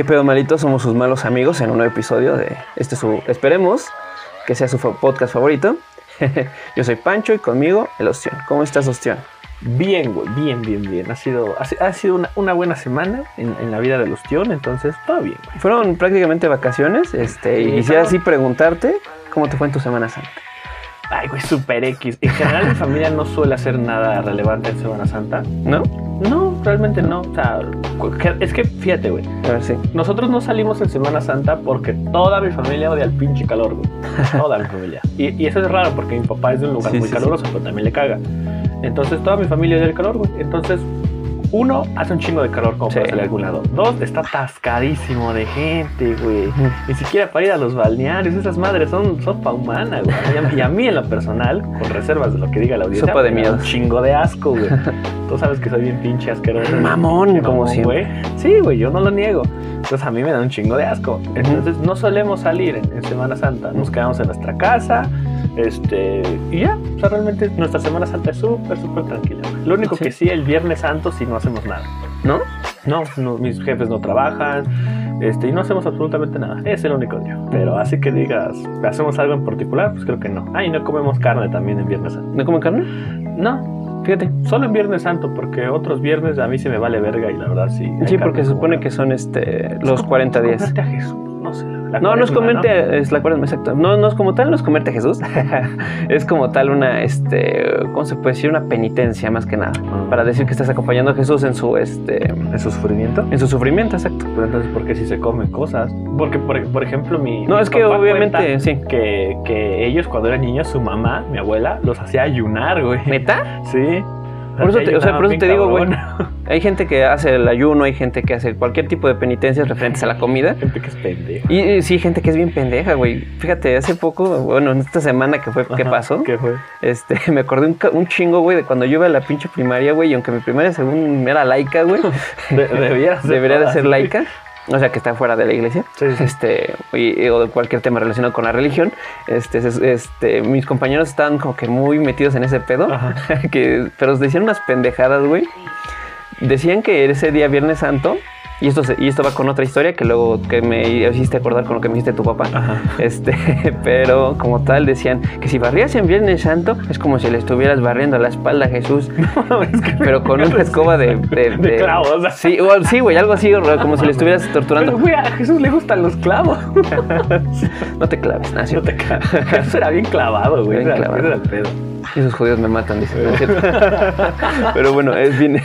¿Qué pedo malito? Somos sus malos amigos en un nuevo episodio de este su esperemos que sea su podcast favorito. Yo soy Pancho y conmigo el Ostión. ¿Cómo estás, Ostión? Bien, güey, bien, bien, bien. Ha sido, ha, si- ha sido una, una buena semana en, en la vida del ostión, entonces todo bien, güey. Fueron prácticamente vacaciones, este, y quisiera así preguntarte cómo te fue en tu Semana Santa. Ay, güey, super X. En general mi familia no suele hacer nada relevante en Semana Santa. ¿No? No, realmente no. O sea, es que fíjate, güey. A ver, sí. Nosotros no salimos en Semana Santa porque toda mi familia odia el pinche calor, güey. Toda mi familia. Y, y eso es raro porque mi papá es de un lugar Sí, muy sí, caluroso, pero también le caga. Entonces toda mi familia odia el calor, güey. Entonces, uno, hace un chingo de calor como Sí. para salir a algún lado. Dos, está atascadísimo de gente, güey. Ni siquiera para ir a los balnearios. Esas madres son sopa humana, güey. Y a, y a mí en lo personal, con reservas de lo que diga la audiencia, Sopa de miedo. Un chingo de asco, güey. Tú sabes que soy bien pinche asqueroso. Mamón, como siempre. güey. Sí, güey, yo no lo niego. Entonces a mí me da un chingo de asco. Entonces no solemos salir en, en Semana Santa. Nos quedamos en nuestra casa. Este, y ya, o sea, realmente nuestra Semana Santa es súper, súper tranquila. Lo único Sí. que sí, el Viernes Santo sí no hacemos nada. ¿No? No, no, mis jefes no trabajan, este, y no hacemos absolutamente nada. Es el único día. Pero así que digas, ¿hacemos algo en particular? Pues creo que no. Ah, y no comemos carne también en Viernes Santo. ¿No comen carne? No, Fíjate. solo en Viernes Santo, porque otros viernes a mí se me vale verga y la verdad sí. Sí, porque se supone que son este Es los como 40 días. comerte a Jesús, no sé. La No, no es comerte, es la cuaresma, exacto. No, no es como tal, no es comerte a Jesús. es como tal una, este, ¿cómo se puede decir? Una penitencia más que nada. Para decir que estás acompañando a Jesús en su, este, ¿En su sufrimiento? en su sufrimiento, exacto. Pero entonces, ¿por qué si se comen cosas? Porque, por, por ejemplo, mi. No, mi es que obviamente, sí. Que, que ellos, cuando eran niños, su mamá, mi abuela, los hacía ayunar, güey. ¿Neta? Sí. Por eso te- o sea, por eso te digo, güey. Hay gente que hace el ayuno, hay gente que hace cualquier tipo de penitencias referentes a la comida. Gente que es pendeja. Y, y sí, gente que es bien pendeja, güey. Fíjate, hace poco, bueno, en esta semana que fue, ¿qué pasó? ¿Qué fue? Este, me acordé un, chingo, güey, de cuando yo iba a la pinche primaria, güey, y aunque mi primaria según era laica, güey, De- debería ser debería de ser laica, o sea, que está fuera de la iglesia, Sí, sí. este, y- o de cualquier tema relacionado con la religión, este, es- este, mis compañeros estaban como que muy metidos en ese pedo, que, pero decían unas pendejadas, güey, decían que ese día Viernes Santo, y esto, se- y esto va con otra historia que luego que me hiciste acordar con lo que me dijiste tu papá, Ajá. este, pero como tal decían que si barrías en Viernes Santo es como si le estuvieras barriendo la espalda a Jesús, Es que- pero con una escoba de, de, De clavos. Sí, güey, algo así, como si le estuvieras torturando. Pero, güey, a Jesús le gustan los clavos. No te claves, Nacio. No te ca- Jesús era bien clavado, güey. Bien era- clavado. era el pedo. Esos judíos me matan, dice. ¿no? Pero bueno, es bien.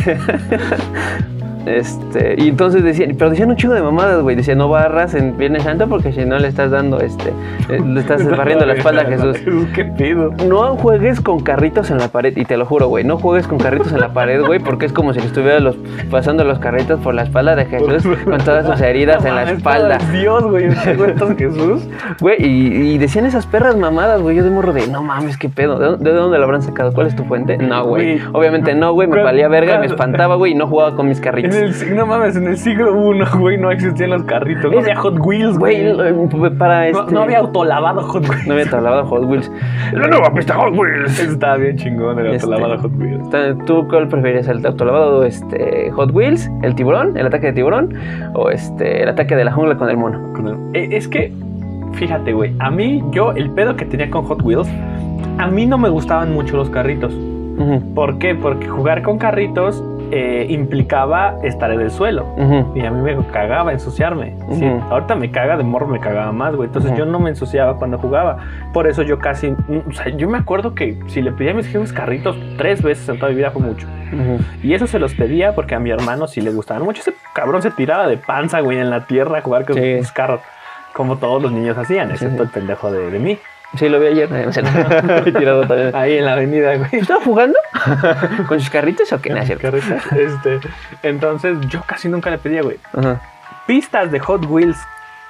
Este, y entonces decían, pero decían un chingo de mamadas, güey. Decían, no barras en Viernes Santo porque si no le estás dando, este, eh, le estás barriendo la espalda a Jesús. Qué pedo. No juegues con carritos en la pared, y te lo juro, güey, no juegues con carritos en la pared, güey, porque es como si le estuvieras los, pasando los carritos por la espalda de Jesús con todas sus heridas No en la espalda. Dios, güey. ¿te cuentas Jesús? Güey, y, y decían esas perras mamadas, güey, yo de morro de, no mames, qué pedo, ¿de, dónde- de dónde lo habrán sacado? ¿Cuál es tu fuente? No, güey, obviamente no, güey, me ¿Cuál- valía verga, me espantaba, güey, y no jugaba con mis carritos. El, no mames, en el siglo I, güey, no existían los carritos. No Es- había Hot Wheels, Güey, eh, para este... No, no había autolavado Hot Wheels. No había tablado Hot Wheels. La nueva pista Hot Wheels. Estaba bien chingón el Este- autolavado Hot Wheels. ¿Tú cuál preferirías? ¿El autolavado este, Hot Wheels, el tiburón, el ataque de tiburón o este, el ataque de la jungla con el mono? Con el- Eh, Es que, fíjate, güey, a mí, yo, el pedo que tenía con Hot Wheels, a mí no me gustaban mucho los carritos. ¿Por qué? Porque jugar con carritos eh, implicaba estar en el suelo. ujú. Y a mí me cagaba ensuciarme. Sí, Ujú. ahorita me caga, de morro me cagaba más, güey. Entonces Ujú. yo no me ensuciaba cuando jugaba. Por eso yo casi. mm, O sea, yo me acuerdo que si le pedía a mis jefes carritos tres veces en toda mi vida fue mucho. Y eso se los pedía porque a mi hermano sí le gustaban mucho. Ese cabrón se tiraba de panza, güey, en la tierra a jugar con Sí. sus carros. Como todos los niños hacían, Sí, excepto sí. el pendejo de, de mí. Sí, lo vi ayer. tirado también. Ahí en la avenida, güey. ¿Estaba jugando? ¿Con sus carritos o qué? Este, entonces yo casi nunca le pedía, güey. Ajá. pistas de Hot Wheels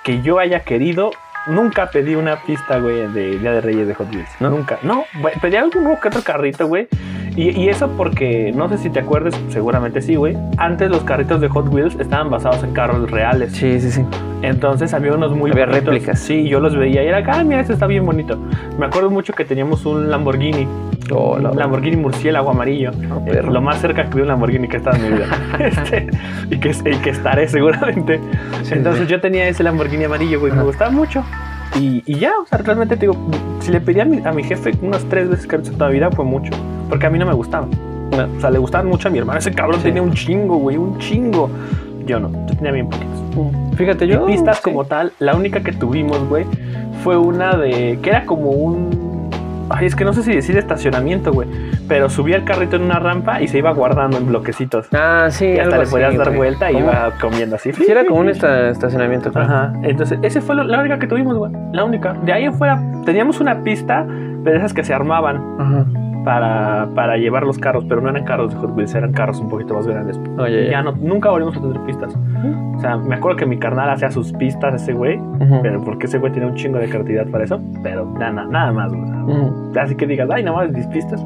que yo haya querido, nunca pedí una pista, güey, de Día de Reyes de Hot Wheels. ¿No? Nunca. No, güey, pedí algún que otro carrito, güey. Y, y eso porque, no sé si te acuerdas, seguramente sí, güey. Antes los carritos de Hot Wheels estaban basados en carros reales. Sí, sí, sí. Entonces había unos muy Había bonitos. réplicas. Sí, yo los veía y era, ah, mira, este está bien bonito. Me acuerdo mucho que teníamos un Lamborghini Oh, la- Lamborghini murciélago amarillo. Oh, Eh, lo más cerca que vi un Lamborghini que he estado en mi vida. Este, y, que, y que estaré seguramente. Entonces sí. yo tenía ese Lamborghini amarillo, güey, me gustaba mucho. Y, y ya, o sea, realmente te digo, si le pedí a mi, a mi jefe unas tres veces que toda la vida fue mucho. Porque a mí no me gustaba. O sea, le gustaban mucho a mi hermano. Ese cabrón Sí. tenía un chingo, güey, un chingo. Yo no, yo tenía bien poquitos. Fíjate, Yo, yo. pistas como tal, la única que tuvimos, güey, fue una de. que era como un. Ay, es que no sé si decir estacionamiento, güey. Pero subía el carrito en una rampa y se iba guardando en bloquecitos. Ah, sí. Y hasta le así, podías dar güey. vuelta y ¿Cómo? iba comiendo así. Sí, era como un esta- estacionamiento. claro. Ajá. Entonces, esa fue la única que tuvimos, güey. La única. De ahí en fuera, teníamos una pista de esas que se armaban Ajá. Para, para llevar los carros, pero no eran carros de Hot Wheels, eran carros un poquito más grandes. Oye, ya no, nunca volvimos a tener pistas. O sea, me acuerdo que mi carnal hacía sus pistas, ese güey, pero porque ese güey tenía un chingo de creatividad para eso, pero nada, nada más. O sea. Así que digas, ay, nada más mis pistas.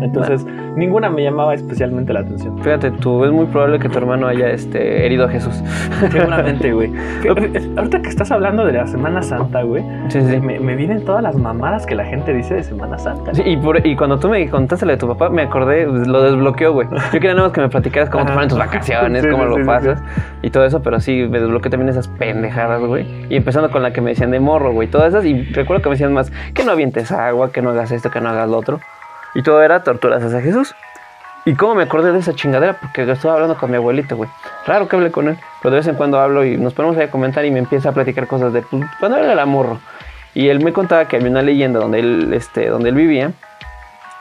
Entonces, ninguna me llamaba especialmente la atención. Fíjate, tú, es muy probable que tu hermano haya este, herido a Jesús. Seguramente, güey. Fíjate, Ahorita que estás hablando de la Semana Santa, güey, Sí, sí. me, me vienen todas las mamadas que la gente dice de Semana Santa. Sí, y, por- y cuando tú me contaste lo de tu papá, me acordé, pues, lo desbloqueó, güey. Yo quería nada más que me platicaras cómo te fueron tus vacaciones, cómo lo pasas y todo eso, pero sí, me desbloqueó también esas pendejadas, güey. Y empezando con la que me decían de morro, güey, todas esas. Y recuerdo que me decían más que no avientes agua, que no hagas esto, que no hagas lo otro. Y todo era torturas hacia Jesús. Y cómo me acordé de esa chingadera, porque estaba hablando con mi abuelito, güey. Raro que hable con él, pero de vez en cuando hablo y nos ponemos ahí a comentar y me empieza a platicar cosas de pues, cuando él era morro. Y él me contaba que había una leyenda donde él, este, donde él vivía,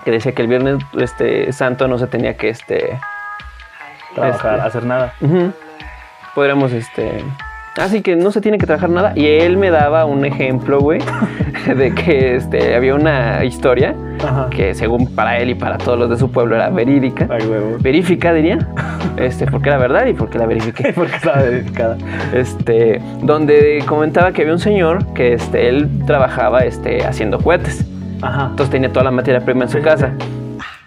que decía que el viernes este, santo no se tenía que, este, Trabajar, Este. hacer nada. podríamos, este, así que no se tiene que trabajar nada. Y él me daba un ejemplo, güey, de que, este, había una historia Ajá. que según para él y para todos los de su pueblo era verídica, Ay, huevo. verífica diría, este, porque era verdad y porque la verifiqué. Porque estaba dedicada. este, donde comentaba que había un señor que este, él trabajaba este, haciendo cohetes. Ajá. Entonces tenía toda la materia prima en su Sí, casa.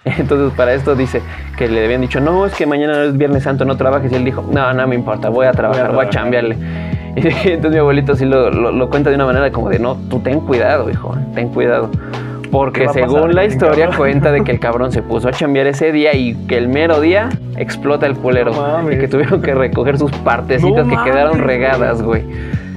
Entonces para esto dice que le habían dicho, no, es que mañana es Viernes Santo, no trabajes. Y él dijo, no, no me importa, voy a trabajar, voy a, trabajar". chambearle. Y entonces mi abuelito sí lo, lo- lo cuenta de una manera como de, no, tú ten cuidado, hijo, ten cuidado. ¿Qué Porque según la historia cuenta de que el cabrón se puso a chambear ese día y que el mero día explota el culero. No y que tuvieron que recoger sus partecitas No que quedaron regadas, güey.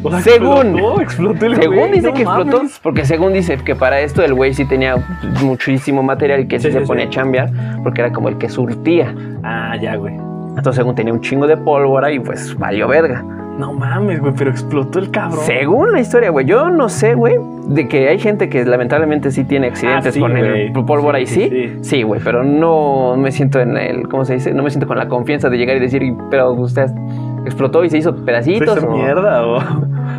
O sea, Según. explotó, explotó el Según güey, dice no que explotó, mames. porque según dice que para esto el güey sí tenía muchísimo material que sí, Sí, se sí, ponía sí. a chambear, porque era como el que surtía. Ah, ya, güey. Entonces, según tenía un chingo de pólvora y pues valió verga. No mames, güey, pero explotó el cabrón. Según la historia, güey, yo no sé, güey, de que hay gente que lamentablemente sí tiene accidentes Ah, sí, con el pólvora Sí, y sí. sí, Sí, güey, pero no me siento en el, ¿cómo se dice? No me siento con la confianza de llegar y decir, pero usted explotó y se hizo ¿Se pedacitos. hizo o, mierda o...?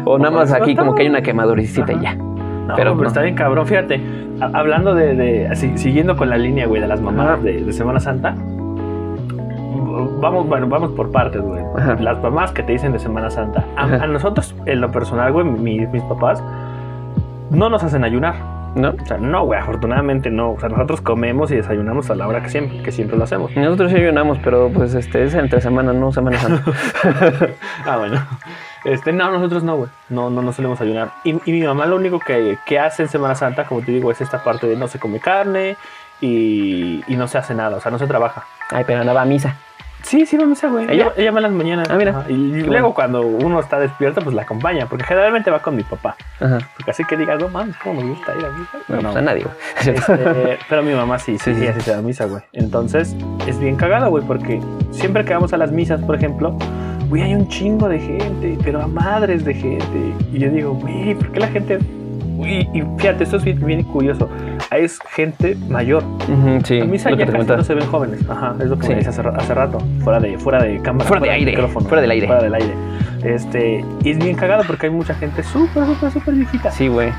o nada más aquí como que hay una quemaduricita y ya. No, Pero pero, no. está bien cabrón. Fíjate, hablando de, de- así, siguiendo con la línea, güey, de las mamadas de, de Semana Santa. Vamos, bueno, vamos por partes, güey. Ajá. Las mamás que te dicen de Semana Santa. A, nosotros, en lo personal, güey, mi- mis papás no nos hacen ayunar. ¿No? O sea, no, güey, afortunadamente no. O sea, nosotros comemos y desayunamos a la hora que siempre, que siempre lo hacemos. Nosotros sí ayunamos, pero pues este es entre semana, no Semana Santa. ah, bueno. Este, no, nosotros no, güey. No, no, no solemos ayunar. Y, y mi mamá lo único que, que hace en Semana Santa, como te digo, es esta parte de no se come carne y, y no se hace nada. O sea, no se trabaja. Ay, pero no va a misa. Sí, sí, va a misa, güey. ¿Ella? Ella, va en las mañanas. Ah, mira. Ajá. Y luego bueno. cuando uno está despierto, pues la acompaña. Porque generalmente va con mi papá. Ajá. Porque así que digas, no mames, cómo nos gusta ir a misa. No, No. pues a nadie, güey. Este, pero mi mamá sí, sí, Sí, sí, se da misa, güey. Entonces, es bien cagado, güey, porque siempre que vamos a las misas, por ejemplo, güey, hay un chingo de gente, pero a madres de gente. Y yo digo, güey, ¿por qué la gente...? Y, y fíjate, esto es bien, bien curioso. Es gente mayor. Ujú, sí, A comentaba. no se ven jóvenes. Ajá, es lo que Sí. me decía hace, hace rato. Fuera de, fuera de cámara. Fuera de aire, micrófono, fuera del aire. Fuera del aire. Este, y es bien cagado porque hay mucha gente súper, súper, súper viejita. Sí, güey.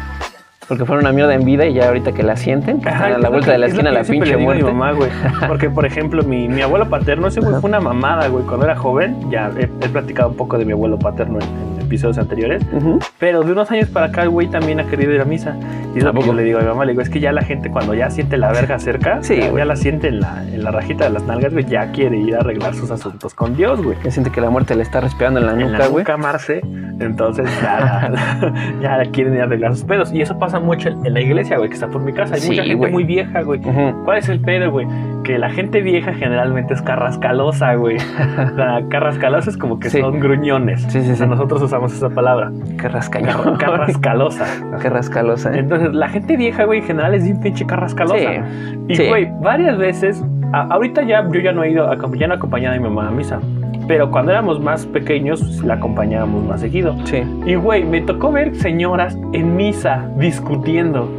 Porque fueron una mierda en vida y ya ahorita que la sienten, que Ajá, están a la vuelta que- de la es esquina la pinche muerte. mi mamá, güey. Porque, por ejemplo, mi, mi abuelo paterno, ese güey fue una mamada, güey. Cuando era joven, ya he, he platicado un poco de mi abuelo paterno en, en- episodios anteriores. Ujú. Pero de unos años para acá, el güey también ha querido ir a misa. Y es ¿A lo que yo le digo a mi mamá, le digo, es que ya la gente cuando ya siente la verga cerca, Sí, ya, ya la siente en la, en la rajita de las nalgas, güey, ya quiere ir a arreglar sus asuntos con Dios, güey. Ya siente que la muerte le está respirando en la En nuca, la güey. nuca, Marce, entonces ya, ya quieren ir a arreglar sus pedos. Y eso pasa mucho en la iglesia, güey, que está por mi casa. Hay Sí, mucha gente güey. muy vieja, güey. Ujú. ¿Cuál es el pedo, güey? Que la gente vieja generalmente es carrascalosa, güey. La carrascalosa es como que Sí. son gruñones. Sí, sí, O sea, sí. nosotros usamos esa palabra. Carrascalosa. Qué rascalosa, ¿eh? Entonces, la gente vieja, güey, en general es bien pinche carrascalosa. Sí. Y, Sí. güey, varias veces, a- ahorita ya yo ya no he ido, a, ya no a mi mamá a misa. Pero cuando éramos más pequeños, la acompañábamos más seguido. Sí. Y, güey, me tocó ver señoras en misa discutiendo.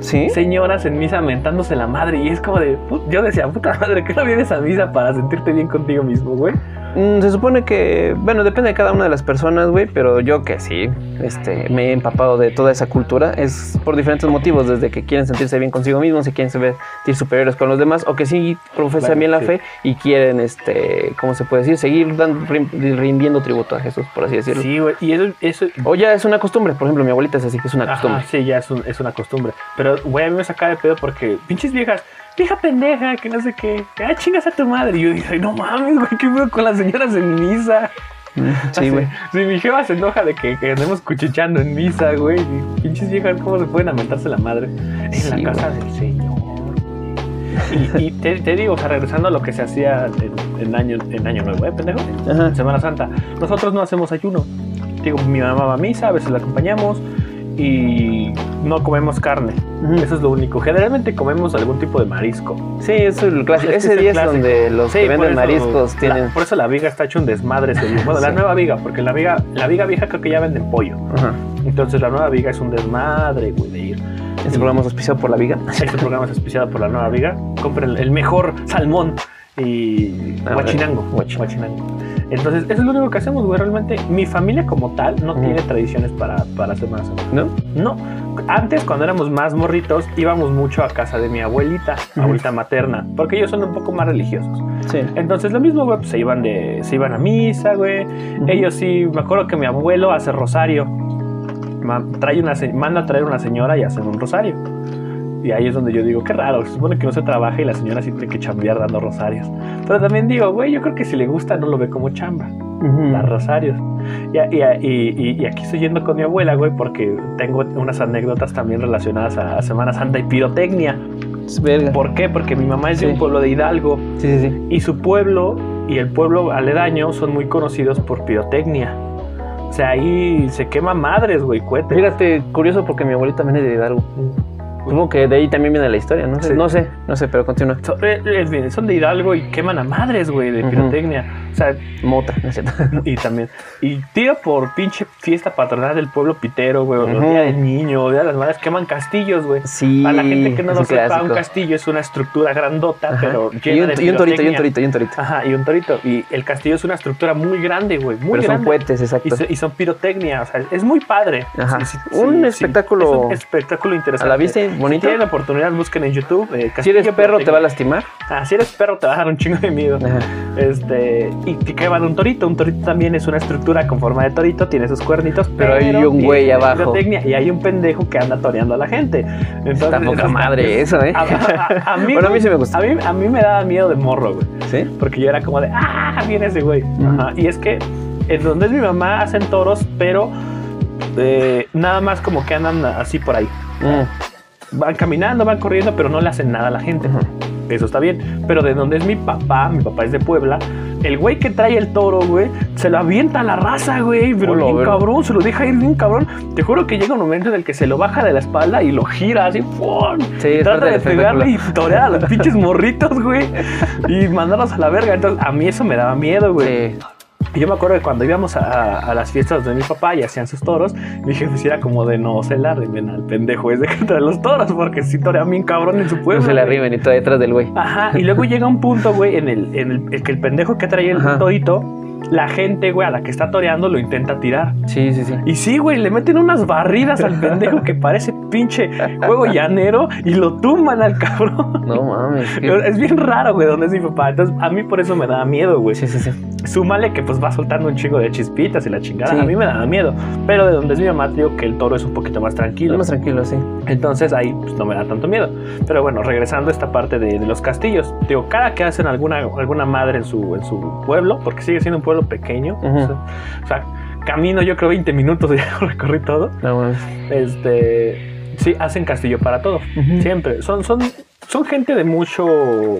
¿Sí? Señoras en misa mentándose la madre. Y es como de. Yo decía, puta madre, ¿qué no vienes a misa para sentirte bien contigo mismo, güey? Mm, se supone que, bueno, depende de cada una de las personas, güey, pero yo que sí, este, me he empapado de toda esa cultura, es por diferentes motivos, desde que quieren sentirse bien consigo mismos, se quieren sentir superiores con los demás, o que sí profesan Claro, bien la sí. fe y quieren, este, ¿cómo se puede decir? Seguir dando, rin- rindiendo tributo a Jesús, por así decirlo. Sí, güey. Y eso. eso O ya es una costumbre, por ejemplo, mi abuelita es así que es una Ajá, costumbre. sí, ya es, un- es una costumbre. Pero, güey, a mí me saca de pedo porque pinches viejas, vieja pendeja, que no sé qué, ah, chingas a tu madre. Y yo dije, no mames, güey, qué pedo con las señoras en misa. Sí, güey. Si mi jefa se enoja de que, que andemos cuchicheando en misa, güey. Pinches viejas, ¿cómo se pueden aumentarse la madre? En Sí, la casa del Señor. Y, y te, te digo, o sea, regresando a lo que se hacía en, en año, en año nuevo, ¿eh, pendejo? Ajá. Semana Santa. Nosotros no hacemos ayuno. Digo, mi mamá va a misa, a veces la acompañamos y no comemos carne. Eso es lo único. Generalmente comemos algún tipo de marisco. Sí, eso es el clásico. Ese día es donde los Sí, que venden eso mariscos la- tienen... por eso la viga está hecho un desmadre ese día. Bueno, la nueva viga, porque la viga, la viga vieja creo que ya venden pollo. Entonces la nueva viga es un desmadre, güey, de ir. Este programa es auspiciado por la viga. Este programa es auspiciado por la nueva viga. Compren el mejor salmón y Ah, guachinango. guach- Guachinango. Entonces, eso es lo único que hacemos, güey. Realmente, mi familia como tal no tiene tradiciones para, para Semana Santa. ¿No? No. Antes, cuando éramos más morritos, íbamos mucho a casa de mi abuelita, abuelita materna, porque ellos son un poco más religiosos. Sí. Entonces, lo mismo, güey, pues, se iban de, se iban a misa, güey. Ellos sí, me acuerdo que mi abuelo hace rosario. Trae una, manda a traer una señora y hacen un rosario. Y ahí es donde yo digo, qué raro, se supone que no se trabaja y la señora sí tiene que chambear dando rosarios. Pero también digo, güey, yo creo que si le gusta no lo ve como chamba, Ujú. dar rosarios. Y, y- y- y- aquí estoy yendo con mi abuela, güey, porque tengo unas anécdotas también relacionadas a, Semana Santa y pirotecnia. Es verga. ¿Por qué? Porque mi mamá es de Sí. un pueblo de Hidalgo Sí, sí, sí. y su pueblo y el pueblo aledaño son muy conocidos por pirotecnia. O sea, ahí se quema madres, güey, cohetes. Fíjate, curioso porque mi abuelita viene de Hidalgo. Supongo que de ahí también viene la historia, ¿no? sé, Sí. No sé, no sé, pero continúa. So- eh, eh, bien, son de Hidalgo y queman a madres, güey, de pirotecnia. O sea, Mota, ¿no es cierto? y también. Y tira por pinche fiesta patronal del pueblo pitero, güey. o Ujú. Día del niño, o Día de las madres, queman castillos, güey. Sí. Para la gente que no lo un sepa, clásico. un castillo es una estructura grandota, Ajá. pero y un, de y un torito, y un torito, y un torito. Ajá, y un torito. Y el castillo es una estructura muy grande, güey. Muy pero son grande. cohetes, Y, exacto. so- y son pirotecnia, o sea, es muy padre. Ajá. Sí, sí, Un sí, espectáculo sí. Es un espectáculo interesante. A la vista y Si bonito. tienen la oportunidad, busquen en YouTube. eh, Si eres perro, te va a lastimar. Ah, si eres perro, te va a dar un chingo de miedo. Ajá. Este, y te queman un torito. Un torito también es una estructura con forma de torito, tiene sus cuernitos, Pero hay un güey abajo. Y hay un pendejo que anda toreando a la gente. Entonces, Está poca madre eso, ¿eh? A, a- a mí, Bueno, a mí sí me gusta. A mí, a mí me daba miedo de morro, güey. ¿Sí? Porque yo era como de, ¡ah! Viene ese güey. Ajá. Y es que en donde es mi mamá hacen toros, pero eh, nada más como que andan así por ahí. Mm. Van caminando, van corriendo, pero no le hacen nada a la gente. Eso está bien. Pero de donde es mi papá, mi papá es de Puebla, el güey que trae el toro, güey, se lo avienta a la raza, güey. Pero Hola, bien cabrón, se lo deja ir bien cabrón. Te juro que llega un momento en el que se lo baja de la espalda y lo gira así, ¡fum! Sí, Trata de pegarle y torear a los pinches morritos, güey. Y mandarlos a la verga. Entonces, a mí eso me daba miedo, güey. Sí. Y yo me acuerdo que cuando íbamos a, a las fiestas de mi papá y hacían sus toros, mi jefe era como de no se la arrimen al pendejo ese que trae los toros, porque sí torean bien cabrón en su pueblo. No se güey. arriben y todo detrás del güey. Ajá, y luego llega un punto, güey, en el, en el, el que el pendejo que trae el Ajá. torito, la gente, güey, a la que está toreando lo intenta tirar. Sí, sí, sí. Y sí, güey, le meten unas barridas al pendejo que parece pinche juego llanero y lo tumban al cabrón. No mames. qué- Es bien raro, güey, donde es mi papá. Entonces, a mí por eso me daba miedo, güey. Sí, sí, sí. Súmale que pues va soltando un chingo de chispitas y la chingada. Sí. A mí me daba miedo. Pero de donde es mi mamá, digo que el toro es un poquito más tranquilo. Lo más tranquilo, sí. Entonces ahí pues, no me da tanto miedo. Pero bueno, regresando a esta parte de, de los castillos. Digo, cada que hacen alguna, alguna madre en su, en su pueblo, porque sigue siendo un pueblo pequeño. Ujú. o, sea, o sea, camino yo creo 20 minutos y ya recorrí todo. No. Este, sí, hacen castillo para todo. Siempre. Son, son, son gente de mucho,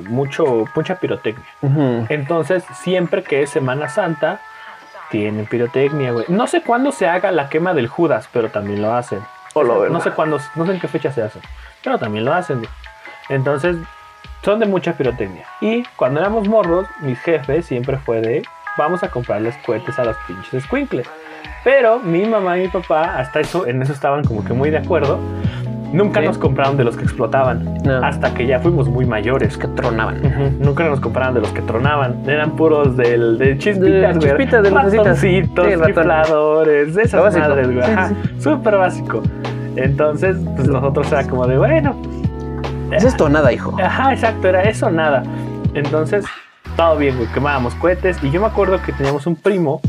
mucho, mucha pirotecnia. Entonces, siempre que es Semana Santa, tienen pirotecnia, güey. No sé cuándo se haga la quema del Judas, pero también lo hacen. Hola, verga. no sé cuándo, no sé en qué fecha se hace, pero también lo hacen. güey. Entonces, son de mucha pirotecnia. Y cuando éramos morros, mis jefes siempre fue de, vamos a comprarles cohetes a los pinches squinkles. Pero mi mamá y mi papá, hasta eso, en eso estaban como que muy de acuerdo. Nunca Sí. nos compraron de los que explotaban. No. Hasta que ya fuimos muy mayores. que tronaban. Nunca nos compraban de los que tronaban. Eran puros del, de chispitas, De güey. chispitas, de. Ratoncitos, Sí, de esas básico. madres, güey. Sí, Súper básico. Entonces, pues nosotros era como de, bueno. Es esto nada, hijo. Ajá, exacto, era eso, nada. Entonces, todo bien, güey. Quemábamos cohetes. Y yo me acuerdo que teníamos un primo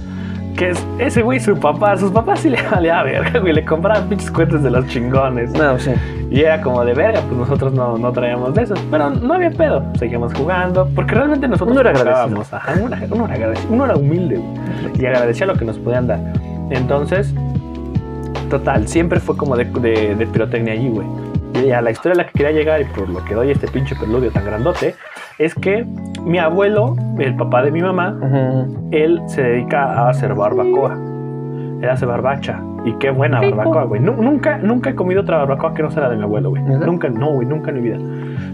que es ese güey, su papá. Sus papás sí le valía verga, güey. Le compraban pinches cohetes de los chingones. No, sí. Y era como de verga, pues nosotros no, no traíamos de esos. Pero no había pedo, seguíamos jugando, porque realmente nosotros Uno era. Ajá, uno, era- uno era agradecido, uno era humilde güey, y agradecía lo que nos podían dar. Entonces, total, siempre fue como de, de, de pirotecnia allí, güey. Y a la historia a la que quería llegar y por lo que doy este pinche preludio tan grandote, es que mi abuelo, el papá de mi mamá, él se dedica a hacer barbacoa. Él hace barbacha. Y qué buena barbacoa, güey. Nu- Nunca, nunca he comido otra barbacoa que no sea la de mi abuelo, güey. Nunca, no, güey, nunca en mi vida.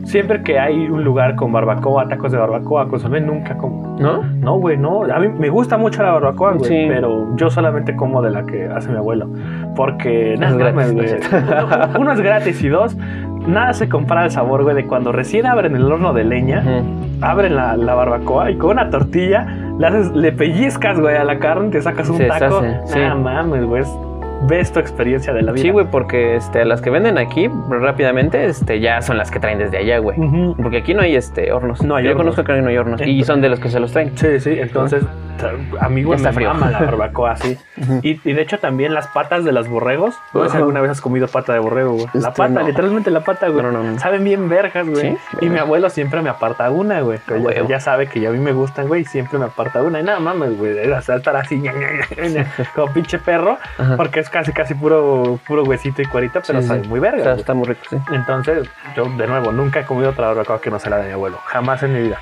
Siempre que hay un lugar con barbacoa, tacos de barbacoa, consomé, nunca como. ¿No? No, güey, no. A mí me gusta mucho la barbacoa, güey. Sí. Pero yo solamente como de la que hace mi abuelo. Porque, nada, gratis, ¿no güey. es cierto? Uno, uno es gratis y dos, nada se compara el sabor, güey, de cuando recién abren el horno de leña abren la, la barbacoa y con una tortilla le, haces, le pellizcas, güey, a la carne, te sacas un Se taco. deshace, sí. Nah, mames, güey. es- Ves tu experiencia de la vida. Sí, güey, porque este, las que venden aquí rápidamente este, ya son las que traen desde allá, güey. Ujú. Porque aquí no hay este hornos. No hay Yo hornos. conozco que no hay hornos. Y son de los que se los traen. Sí, sí, entonces, a mí, güey, me frío. mama la barbacoa así. Ujú. Y, y de hecho también las patas de los borregos. No sé si alguna vez has comido pata de borrego, güey. La Este, pata, no. literalmente la pata, güey. No, no. Saben bien vergas, güey. ¿Sí? Y mi abuelo siempre me aparta una, güey. Ya, ya sabe que ya a mí me gustan, güey. y Siempre me aparta una. Y nada mames, güey. Sea, estar así, como pinche perro. Ajá. Porque es casi, casi puro, puro huesito y cuarito, pero Sí, sabe sí. muy verga. Está, muy rico, sí. Entonces, yo de nuevo, nunca he comido otra barbacoa que no sea la de mi abuelo. Jamás en mi vida.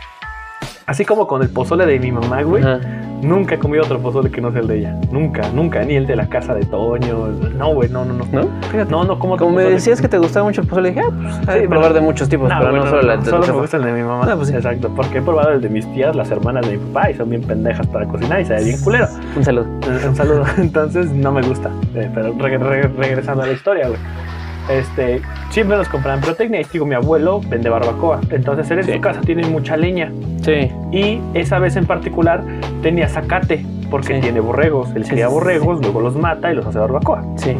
Así como con el pozole de mi mamá, güey. Ajá. Nunca he comido otro pozole que no sea el de ella. Nunca, nunca. Ni el de la casa de Toño. No, güey, no, no, no. ¿No? Fíjate. No, no, como Como me pozole. decías que te gustaba mucho el pozole, dije, ah, pues, hay Sí, probar de muchos tipos, No, pero no solo la de solo me gusta el de mi mamá. Ah, pues sí. Exacto, porque he probado el de mis tías, las hermanas de mi papá, y son bien pendejas para cocinar y sabe bien culero. Un saludo. Eh, Un saludo. Entonces no me gusta. Eh, pero re- re- regresando a la historia, güey. Este, siempre nos compraban pirotecnia y digo, mi abuelo vende barbacoa. Entonces él en Sí. su casa tiene mucha leña. Sí. Y esa vez en particular tenía zacate, porque Sí. tiene borregos. Él cría borregos, luego los mata y los hace barbacoa. Sí.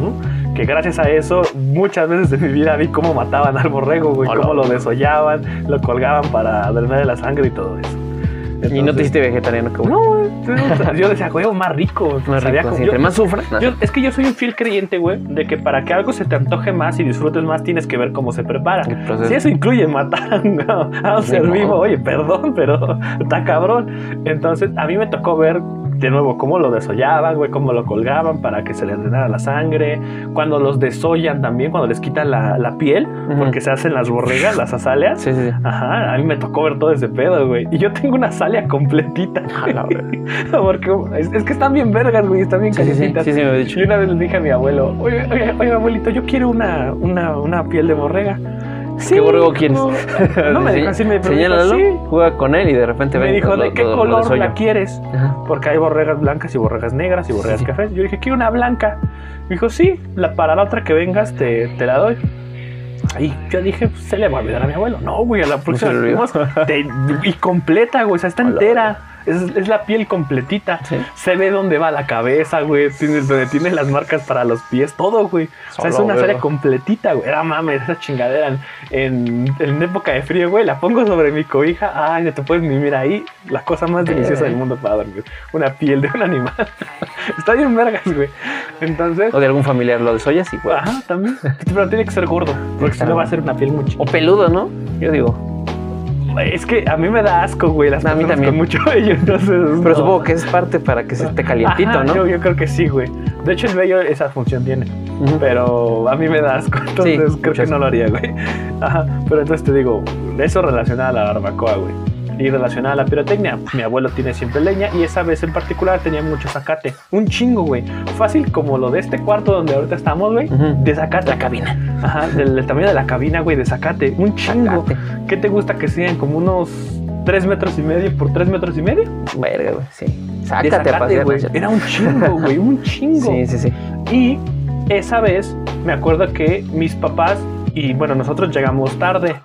Que gracias a eso, muchas veces de mi vida vi cómo mataban al borrego, güey, Hola. cómo lo desollaban, lo colgaban para drenarle la sangre y todo eso. Y no te Entonces- hiciste vegetariano como No, yo decía, güey, más rico. más Sabía rico. como- yo- más sufra. no. yo- es que yo soy un fiel creyente, güey, de que para que algo se te antoje más y disfrutes más, tienes que ver cómo se prepara. Si eso incluye matar a un, a un ser no. vivo, oye, perdón, pero está cabrón. Entonces, a mí me tocó ver de nuevo cómo lo desollaban, güey, cómo lo colgaban para que se les drenara la sangre. Cuando los desollan también, cuando les quitan la, la piel, Ujú. porque se hacen las borregas, las azaleas. Sí, sí, sí. Ajá, a mí me tocó ver todo ese pedo, güey. Y yo tengo una salia completita. Porque es, es que están bien vergas, güey, están bien Sí, sí, sí, sí, sí, me había dicho. Y una vez le dije a mi abuelo, oye, oye, oye, abuelito, yo quiero una, una, una piel de borrega. ¿Qué borrego quieres? No, no me dijo así, me pero me dijo, Señálalo, sí. juega con él y de repente Me ven dijo, lo- ¿de qué lo- lo color la quieres? Ajá. Porque hay borregas blancas y borregas negras y borregas Sí, sí. cafés. Yo dije, quiero una blanca. Me dijo, sí, la, para la otra que vengas te, te la doy. Ahí yo dije, pues, se le va a olvidar a mi abuelo. No, güey, a la próxima y completa, güey, o sea, está Hola. entera. Es, es la piel completita. Sí. Se ve dónde va la cabeza, güey. Tiene, donde tiene las marcas para los pies, todo, güey. O sea, es una serie completita, güey. Era mames, esa chingadera en, en, en época de frío, güey. La pongo sobre mi cobija. Ay, no te puedes ni mirar ahí. La cosa más deliciosa del mundo para dormir. Una piel de un animal. Está bien vergas, güey. Entonces, O de algún familiar lo desollas y güey. ajá, también. Pero tiene que ser gordo. Porque si no va a ser una piel muy chica. O peludo, ¿no? Yo digo. Es que a mí me da asco, güey, las A mí también. con mucho vello, entonces... Pero no. supongo que es parte para que se esté calientito, Ajá, ¿no? Yo, yo creo que sí, güey. De hecho, el vello esa función tiene. Pero a mí me da asco, entonces Sí, creo que no lo haría, güey. Ajá, pero entonces te digo, eso relacionado a la barbacoa, güey. Y relacionado a la pirotecnia, mi abuelo tiene siempre leña y esa vez en particular tenía mucho zacate. Un chingo, güey. Fácil como lo de este cuarto donde ahorita estamos, güey. De zacate. La cabina. Ajá, del, del tamaño de la cabina, güey, de zacate. Un chingo. Zacate. ¿Qué te gusta que sean? Como unos 3 metros y medio por 3 metros y medio. Verga, güey, sí. De Sácate a zacate, güey. Era un chingo, güey, un chingo. Sí, sí, sí. Y esa vez me acuerdo que mis papás y bueno, nosotros llegamos tarde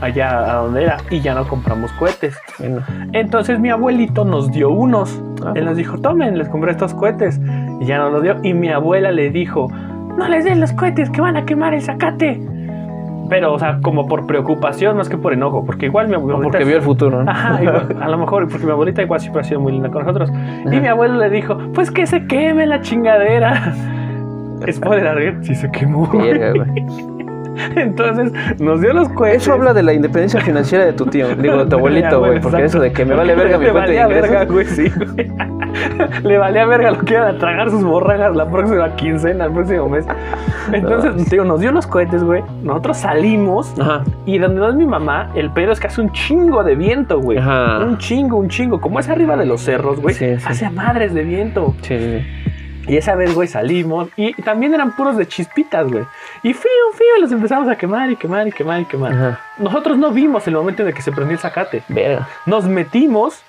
allá a donde era y ya no compramos cohetes. Bueno. Entonces mi abuelito nos dio unos. Ah. Él nos dijo, tomen, les compré estos cohetes. Y ya nos los dio. Y mi abuela le dijo, no les den los cohetes que van a quemar el zacate. Pero, o sea, como por preocupación más que por enojo. Porque igual mi abuelita... Porque vio el futuro, ¿no? Ajá, igual, a lo mejor, porque mi abuelita igual siempre ha sido muy linda con nosotros. Y Ajá. mi abuelo le dijo, pues que se queme la chingadera. Spoiler alert, sí se quemó. güey. Entonces nos dio los cohetes. Eso habla de la independencia financiera de tu tío, digo, de tu abuelito, güey, porque eso de que me vale verga mi Le fuente de valía verga, ingresos. güey, sí, güey. Le valía verga lo que iban a tragar sus borragas la próxima quincena, el próximo mes. Entonces, digo, nos dio los cohetes, güey. Nosotros salimos Ajá. y donde no es mi mamá, el pedo es que hace un chingo de viento, güey. Ajá. Un chingo, un chingo. Como es arriba de los cerros, güey, Sí, sí. hace madres de viento. Sí. Y esa vez, güey, salimos y también eran puros de chispitas, güey. Y fío, fío, los empezamos a quemar y quemar y quemar y quemar. Ajá. Nosotros no vimos el momento en el que se prendió el zacate. Verga. Nos metimos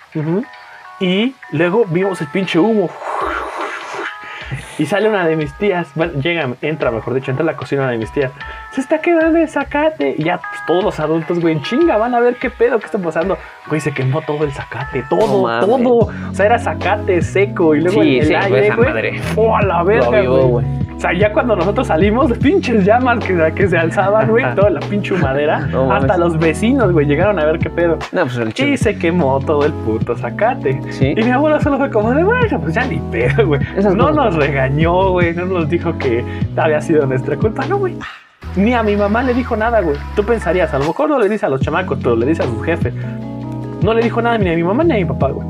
y luego vimos el pinche humo. Y sale una de mis tías, bueno, llega, entra, mejor dicho, entra a la cocina una de mis tías. Se está quedando el zacate. Y ya pues, todos los adultos, güey, en chinga, van a ver qué pedo, qué está pasando. Güey, se quemó todo el zacate, todo, No todo. O sea, era zacate seco y luego Sí, el, el sí, aire, güey. madre. ¡Oh, a la verga, güey! O sea, ya cuando nosotros salimos, pinches llamas que, que se alzaban, güey, toda la pinche. No mames. hasta los vecinos, güey, llegaron a ver qué pedo. No, pues el Y chido. se quemó todo el puto zacate. Sí. Y mi abuelo solo fue como de, bueno, pues ya ni pedo, güey. No nos regañó, güey. No nos dijo que había sido nuestra culpa, no, güey. Ni a mi mamá le dijo nada, güey. Tú pensarías, a lo mejor no le dice a los chamacos, pero le dice a sus jefes. No le dijo nada ni a mi mamá ni a mi papá, güey.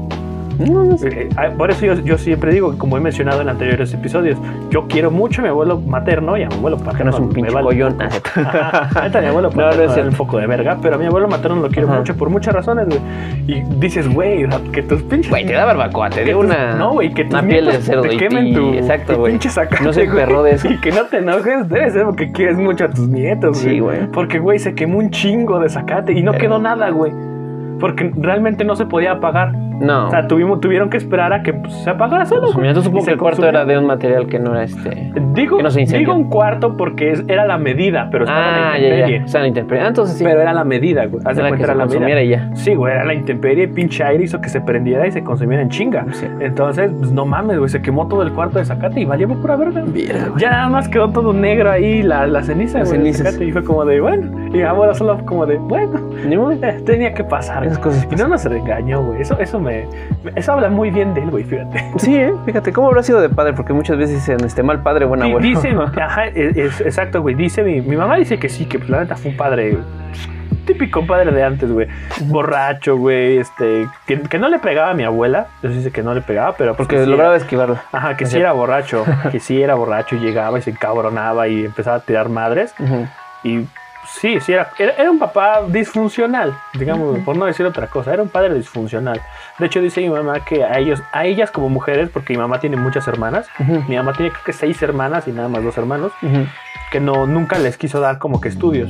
No, no. Eh, eh, Por eso yo, yo siempre digo, como he mencionado en anteriores episodios, yo quiero mucho a mi abuelo materno y a mi abuelo paterno. Que no es un pinche vale- collón. Neta, mi abuelo No, no paterno es un poco de verga, pero a mi abuelo materno lo quiero Ajá. mucho por muchas razones, güey. Y dices, güey, que tus pinches... Güey, te da barbacoa, te dio una. No, güey, que tus piel de nietos cerdo te y- quemen tu, exacto, tu güey. pinche zacate, No se güey. emperró de eso. Y que no te enojes, debe ser porque quieres mucho a tus nietos, Sí, güey. Porque, güey, se quemó un chingo de zacate y no Pero- quedó nada, güey. Porque realmente no se podía apagar. No. O sea, tuvimos, tuvieron que esperar a que pues, se apagara solo. güey. Mira, tú Y supongo que el cuarto era de un material que no era este. Digo, que no se digo un cuarto porque es- era la medida, pero estaba en la Ah, ya, intemperie. ya. O sea, la intemperie. Ah, entonces sí. Pero era la medida, güey. Haz de Era cuenta, que era se la medida. y ya. Sí, güey, era la intemperie, pinche aire hizo que se prendiera y se consumiera en chinga. Sí. Entonces, pues no mames, güey, se quemó todo el cuarto de zacate y valió pura verga. Güey. Ya nada más quedó todo negro ahí, la, la ceniza, güey, y fue como de, bueno, y ahora solo como de, bueno, tenía que pasar. Esas cosas Y no nos regañó, güey. Eso, eso me, eso habla muy bien de él, güey, fíjate. Sí, ¿eh? fíjate, ¿cómo habrá sido de padre? Porque muchas veces dicen, este, mal padre, buen Di- abuelo. Dice, ajá, es, es- exacto, güey. Dice mi, mi mamá dice que sí, que pues, la neta fue un padre típico padre de antes, güey. Borracho, güey, este, que, que no le pegaba a mi abuela. Eso dice que no le pegaba, pero pues, Porque que sí lograba era- esquivarlo. Ajá, que sí era borracho, que sí era borracho y llegaba y se encabronaba y empezaba a tirar madres. Y sí, sí, era, era, era un papá disfuncional, digamos, por no decir otra cosa, era un padre disfuncional. De hecho, dice mi mamá que a ellos, a ellas como mujeres, porque mi mamá tiene muchas hermanas, Ujú. mi mamá tiene creo que seis hermanas y nada más dos hermanos, Ujú. que no, nunca les quiso dar como que estudios.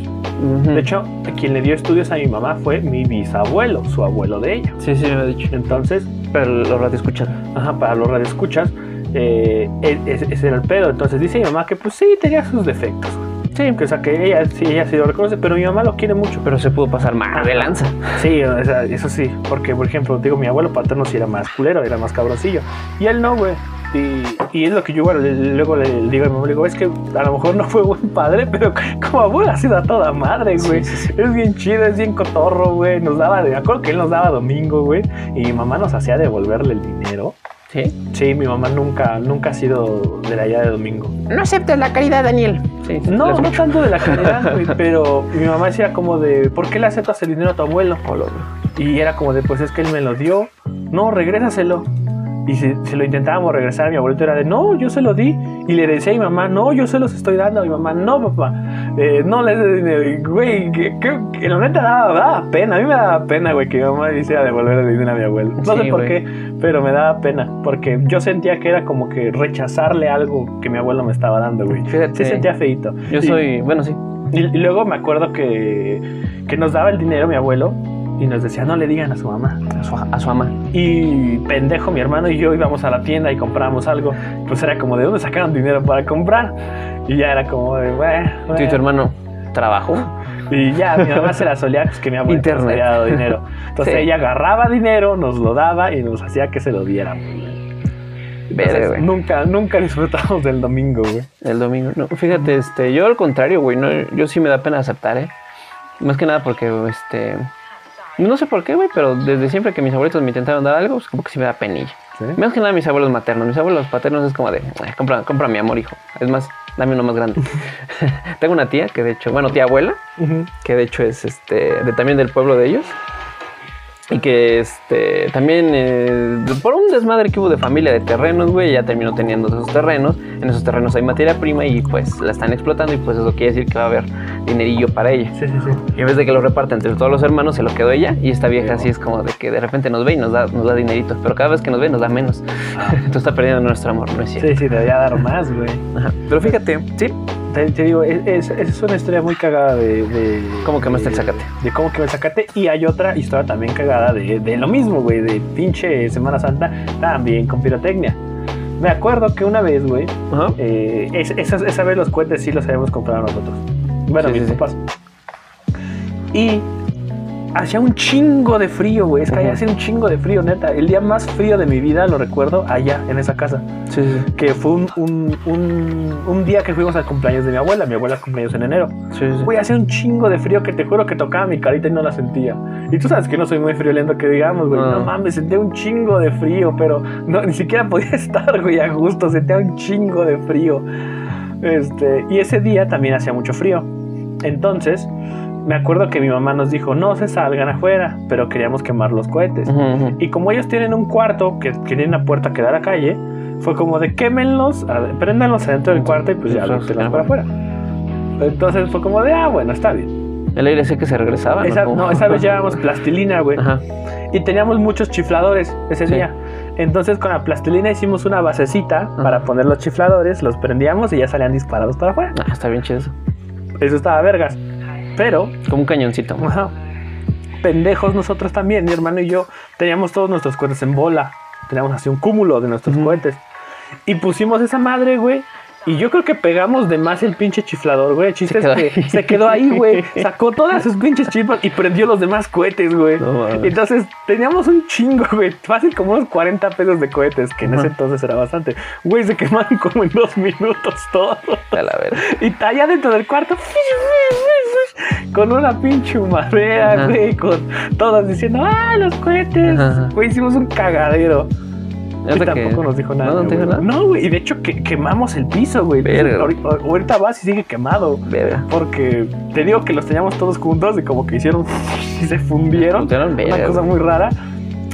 De hecho, a quien le dio estudios a mi mamá fue mi bisabuelo, su abuelo de ella. sí, sí, me ha dicho. Entonces, Pero los radio escuchan. ajá, para los radioescuchas, eh, ese era el pedo. Entonces dice mi mamá que pues sí, tenía sus defectos. Sí. Que, o sea, que ella sí, ella sí lo reconoce, pero mi mamá lo quiere mucho. Pero se pudo pasar más de lanza. Sí, o sea, eso sí, porque por ejemplo, digo, mi abuelo paterno sí era más culero, era más cabroncillo. Y él no, güey. Y, y es lo que yo igual le- luego le digo a mi mamá, le digo, es que a lo mejor no fue buen padre, pero como abuelo ha sido a toda madre, güey. Sí, sí, sí. Es bien chido, es bien cotorro, güey. Nos daba, de, me acuerdo que él nos daba domingo, güey. Y mi mamá nos hacía devolverle el dinero. Sí. Sí, mi mamá nunca, nunca ha sido de la idea de domingo. No aceptas la caridad, Daniel. Sí. No, no tanto de la caridad, güey, pero mi mamá decía como de, ¿por qué le aceptas el dinero a tu abuelo? Y era como de, pues es que él me lo dio. No, regrésaselo. Y si, si lo intentábamos regresar, mi abuelito era de, no, yo se lo di. Y le decía a mi mamá, no, yo se los estoy dando. A mi mamá, no, papá, eh, no le. Y, Güey, que, que- que la neta daba, daba pena. A mí me daba pena, güey, que mi mamá hiciera devolver el dinero a mi abuelo. No Sí, sé por qué, pero me daba pena. Porque yo sentía que era como que rechazarle algo que mi abuelo me estaba dando, güey. Fíjate. Sí sentía feito. Yo Y- soy, bueno, sí. y, y luego me acuerdo que, que nos daba el dinero mi abuelo y nos decía, no le digan a su mamá. A su, a su ama. Y pendejo, mi hermano y yo íbamos a la tienda y comprábamos algo. Pues era como, ¿de dónde sacaron dinero para comprar? Y ya era como de, bueno. Tú y tu hermano trabajo. Y ya, mi mamá se la solía, pues que mi abuelo Internet. había dado dinero. Entonces Sí. ella agarraba dinero, nos lo daba y nos hacía que se lo diéramos. Entonces, nunca, nunca disfrutamos del domingo, güey. El domingo. No, fíjate, este, yo al contrario, güey, no, yo sí me da pena aceptar, ¿eh? Más que nada porque, este, no sé por qué, güey, pero desde siempre que mis abuelitos me intentaron dar algo, pues como que sí me da penilla. ¿Sí? Más que nada mis abuelos maternos. Mis abuelos paternos es como de, "Ay, compra, compra mi amor, hijo. Es más, dame uno más grande. Tengo una tía que de hecho, bueno, tía abuela, que de hecho es este, de, también del pueblo de ellos. Y que este también eh, por un desmadre que hubo de familia de terrenos, güey, ya terminó teniendo esos terrenos. En esos terrenos hay materia prima y pues la están explotando y pues eso quiere decir que va a haber dinerillo para ella. Sí, sí, sí. Y en vez de que lo reparta entre todos los hermanos, se lo quedó ella. Y esta vieja así es como de que de repente nos ve y nos da, nos da dinerito. Pero cada vez que nos ve nos da menos. Entonces está perdiendo nuestro amor, no es cierto. Sí, sí, debería dar más, güey. Ajá. Pero fíjate, sí, Te, te digo, es, es- es una historia muy cagada de... de ¿Cómo quemaste el de- zacate? De cómo quemé el zacate. Y hay otra historia también cagada de, de lo mismo, güey, de pinche Semana Santa, también con pirotecnia. Me acuerdo que una vez, güey, Ajá. eh, es- esa, esa vez los cohetes sí los habíamos comprado nosotros. Bueno, Sí, mis sí, papás. Y hacía un chingo de frío, güey. Es que allá hacía un chingo de frío, neta. El día más frío de mi vida lo recuerdo allá, en esa casa Sí, que fue un, un, un, un día que fuimos al cumpleaños de mi abuela. Mi abuela cumpleaños en enero. Sí, sí, sí. Güey, hacía un chingo de frío que te juro que tocaba mi carita y no la sentía. Y tú sabes que no soy muy friolento que digamos, güey. No. No mames, sentía un chingo de frío, pero no, ni siquiera podía estar, güey, a gusto. Sentía un chingo de frío. Este, y ese día también hacía mucho frío. Entonces, me acuerdo que mi mamá nos dijo, no se salgan afuera, pero queríamos quemar los cohetes. Y como ellos tienen un cuarto que, que tiene una puerta que da a la calle, fue como de quémenlos, préndanlos adentro del cuarto y pues ya los para ajá. afuera. Entonces fue como de, ah, bueno, está bien. El aire sé que se regresaba. Esa, ¿Cómo? no, esa vez llevábamos plastilina, güey. Y teníamos muchos chifladores ese Sí. día. Entonces con la plastilina hicimos una basecita para poner los chifladores, los prendíamos y ya salían disparados para afuera. Ah, está bien chido eso. Eso estaba vergas. Pero Como un cañoncito. Ajá. Pendejos nosotros también, mi hermano y yo teníamos todos nuestros cohetes en bola. Teníamos así un cúmulo de nuestros Ujú. cohetes. Y pusimos esa madre, güey. Y yo creo que pegamos de más el pinche chiflador, güey. El chiste Se es quedó que ahí. se quedó ahí, güey. Sacó todas sus pinches chispas y prendió los demás cohetes, güey. No. Entonces teníamos un chingo, güey. Fácil como unos 40 pesos de cohetes, que en ese entonces era bastante. Güey, se quemaron como en dos minutos todos. A la verga. Y está allá dentro del cuarto. Con una pinche humadera, güey. Con todos diciendo, ¡ah, los cohetes! Güey, hicimos un cagadero. Y Hasta tampoco que- nos dijo nada. No, no dijo nada. No, güey. Y de hecho, que, quemamos el piso, güey. Verga. Ahorita, ahorita vas y sigue quemado. Verga. Porque te digo que los teníamos todos juntos y como que hicieron y se fundieron. Una verga, cosa güey. muy rara.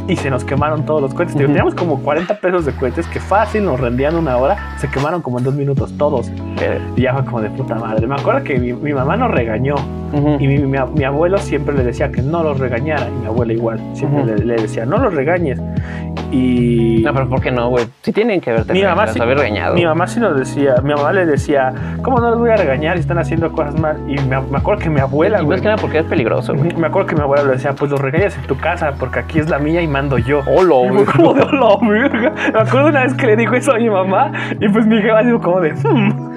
Y se nos quemaron todos los cohetes. Teníamos como 40 pesos de cohetes que fácil nos rendían una hora. Se quemaron como en dos minutos todos. Verga. Y ya fue como de puta madre. Me acuerdo que mi, mi mamá nos regañó. Y mi, mi- mi abuelo siempre le decía que no los regañara. Y mi abuela igual. Siempre le, le decía, no los regañes. Y No, pero ¿por qué no, güey? Sí tienen que haberte Mi mamá las sí- haber regañado. mi mamá sí nos decía, mi mamá le decía, ¿cómo no los voy a regañar si están haciendo cosas mal? Y me, me acuerdo que mi abuela, y más que nada porque es peligroso, güey. me acuerdo que mi abuela le decía, pues los regañas en tu casa porque aquí es la mía y mando yo. Y hola, verga. Me acuerdo una vez que le dijo eso a mi mamá y pues mi jefa dijo como de "Hmm".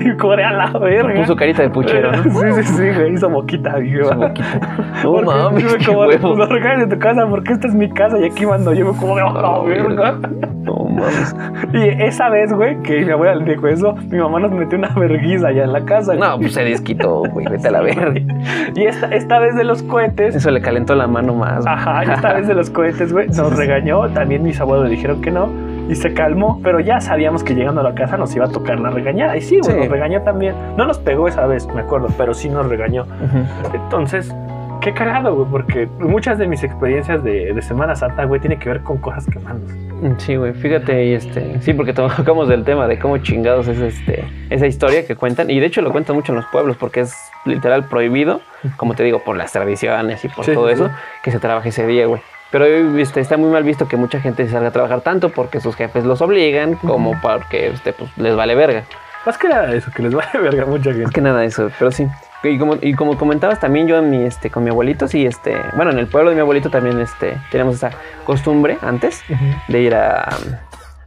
y como de a la verga. Puso carita de puchero, ¿no? Sí, sí, sí, güey, hizo jefa. Su boquita. No mames, qué como de, huevo. pues en tu casa porque esta es mi casa y aquí mando yo. Como de Oh, verga. No mames. Y esa vez, güey, que mi abuela le dijo eso, mi mamá nos metió una verguiza allá en la casa. No, pues se desquitó, güey. Vete a la verga. Y esta, esta vez de los cohetes, Eso le calentó la mano más. güey. ajá, esta vez de los cohetes, güey, nos regañó. También mis abuelos le dijeron que no. Y se calmó, pero ya sabíamos que llegando a la casa nos iba a tocar la regañada. Y sí, güey, Sí. nos regañó también. No nos pegó esa vez, me acuerdo, pero sí nos regañó. Entonces, qué cagado, güey, porque muchas de mis experiencias de, de Semana Santa, güey, tiene que ver con cosas quemadas. Sí, güey, fíjate, y este, sí, porque tocamos del tema de cómo chingados es este, esa historia que cuentan, y de hecho lo cuentan mucho en los pueblos, porque es literal prohibido, como te digo, por las tradiciones y por Sí, todo sí, eso, que se trabaje ese día, güey. Pero este, está muy mal visto que mucha gente salga a trabajar tanto porque sus jefes los obligan, como porque este, pues, les vale verga. Más que nada eso, que les vale verga mucha Más gente. que nada eso, pero sí. Y como, y como comentabas también yo en mi, este, con mi abuelito, sí, este, bueno, en el pueblo de mi abuelito también este, tenemos esa costumbre antes de ir a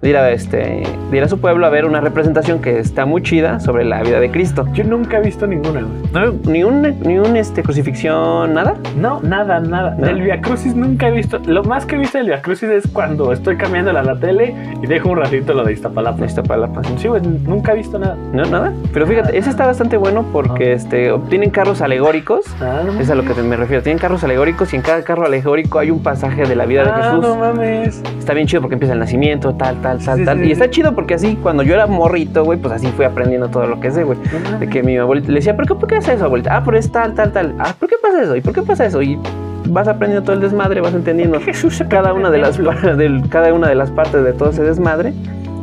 de ir a este de ir a su pueblo a ver una representación que está muy chida sobre la vida de Cristo. Yo nunca he visto ninguna. No, ni un ni un este crucifixión nada. No, nada, nada. ¿No? Del Via Crucis nunca he visto. Lo más que he visto del Via Crucis es cuando estoy cambiando la, la tele y dejo un ratito lo de Iztapalapa. Paz. Sí, güey, nunca he visto nada. No, nada. Pero fíjate, ese está bastante bueno porque este obtienen carros alegóricos. Ah, no Es a lo que me refiero. Tienen carros alegóricos y en cada carro alegórico hay un pasaje de la vida de Ah, Jesús. no mames. Está bien chido porque empieza el nacimiento, tal, tal, tal, Sí, tal. sí, y está chido porque así, cuando yo era morrito, güey, pues así fui aprendiendo todo lo que sé, güey. De que mi abuelita le decía, ¿pero qué, por qué hace eso, abuelita? Ah, por es tal, tal, tal. Ah, ¿por qué pasa eso? ¿Y por qué pasa eso? Y vas aprendiendo todo el desmadre, vas entendiendo Jesús cada una de las del- cada una de las partes de todo ese desmadre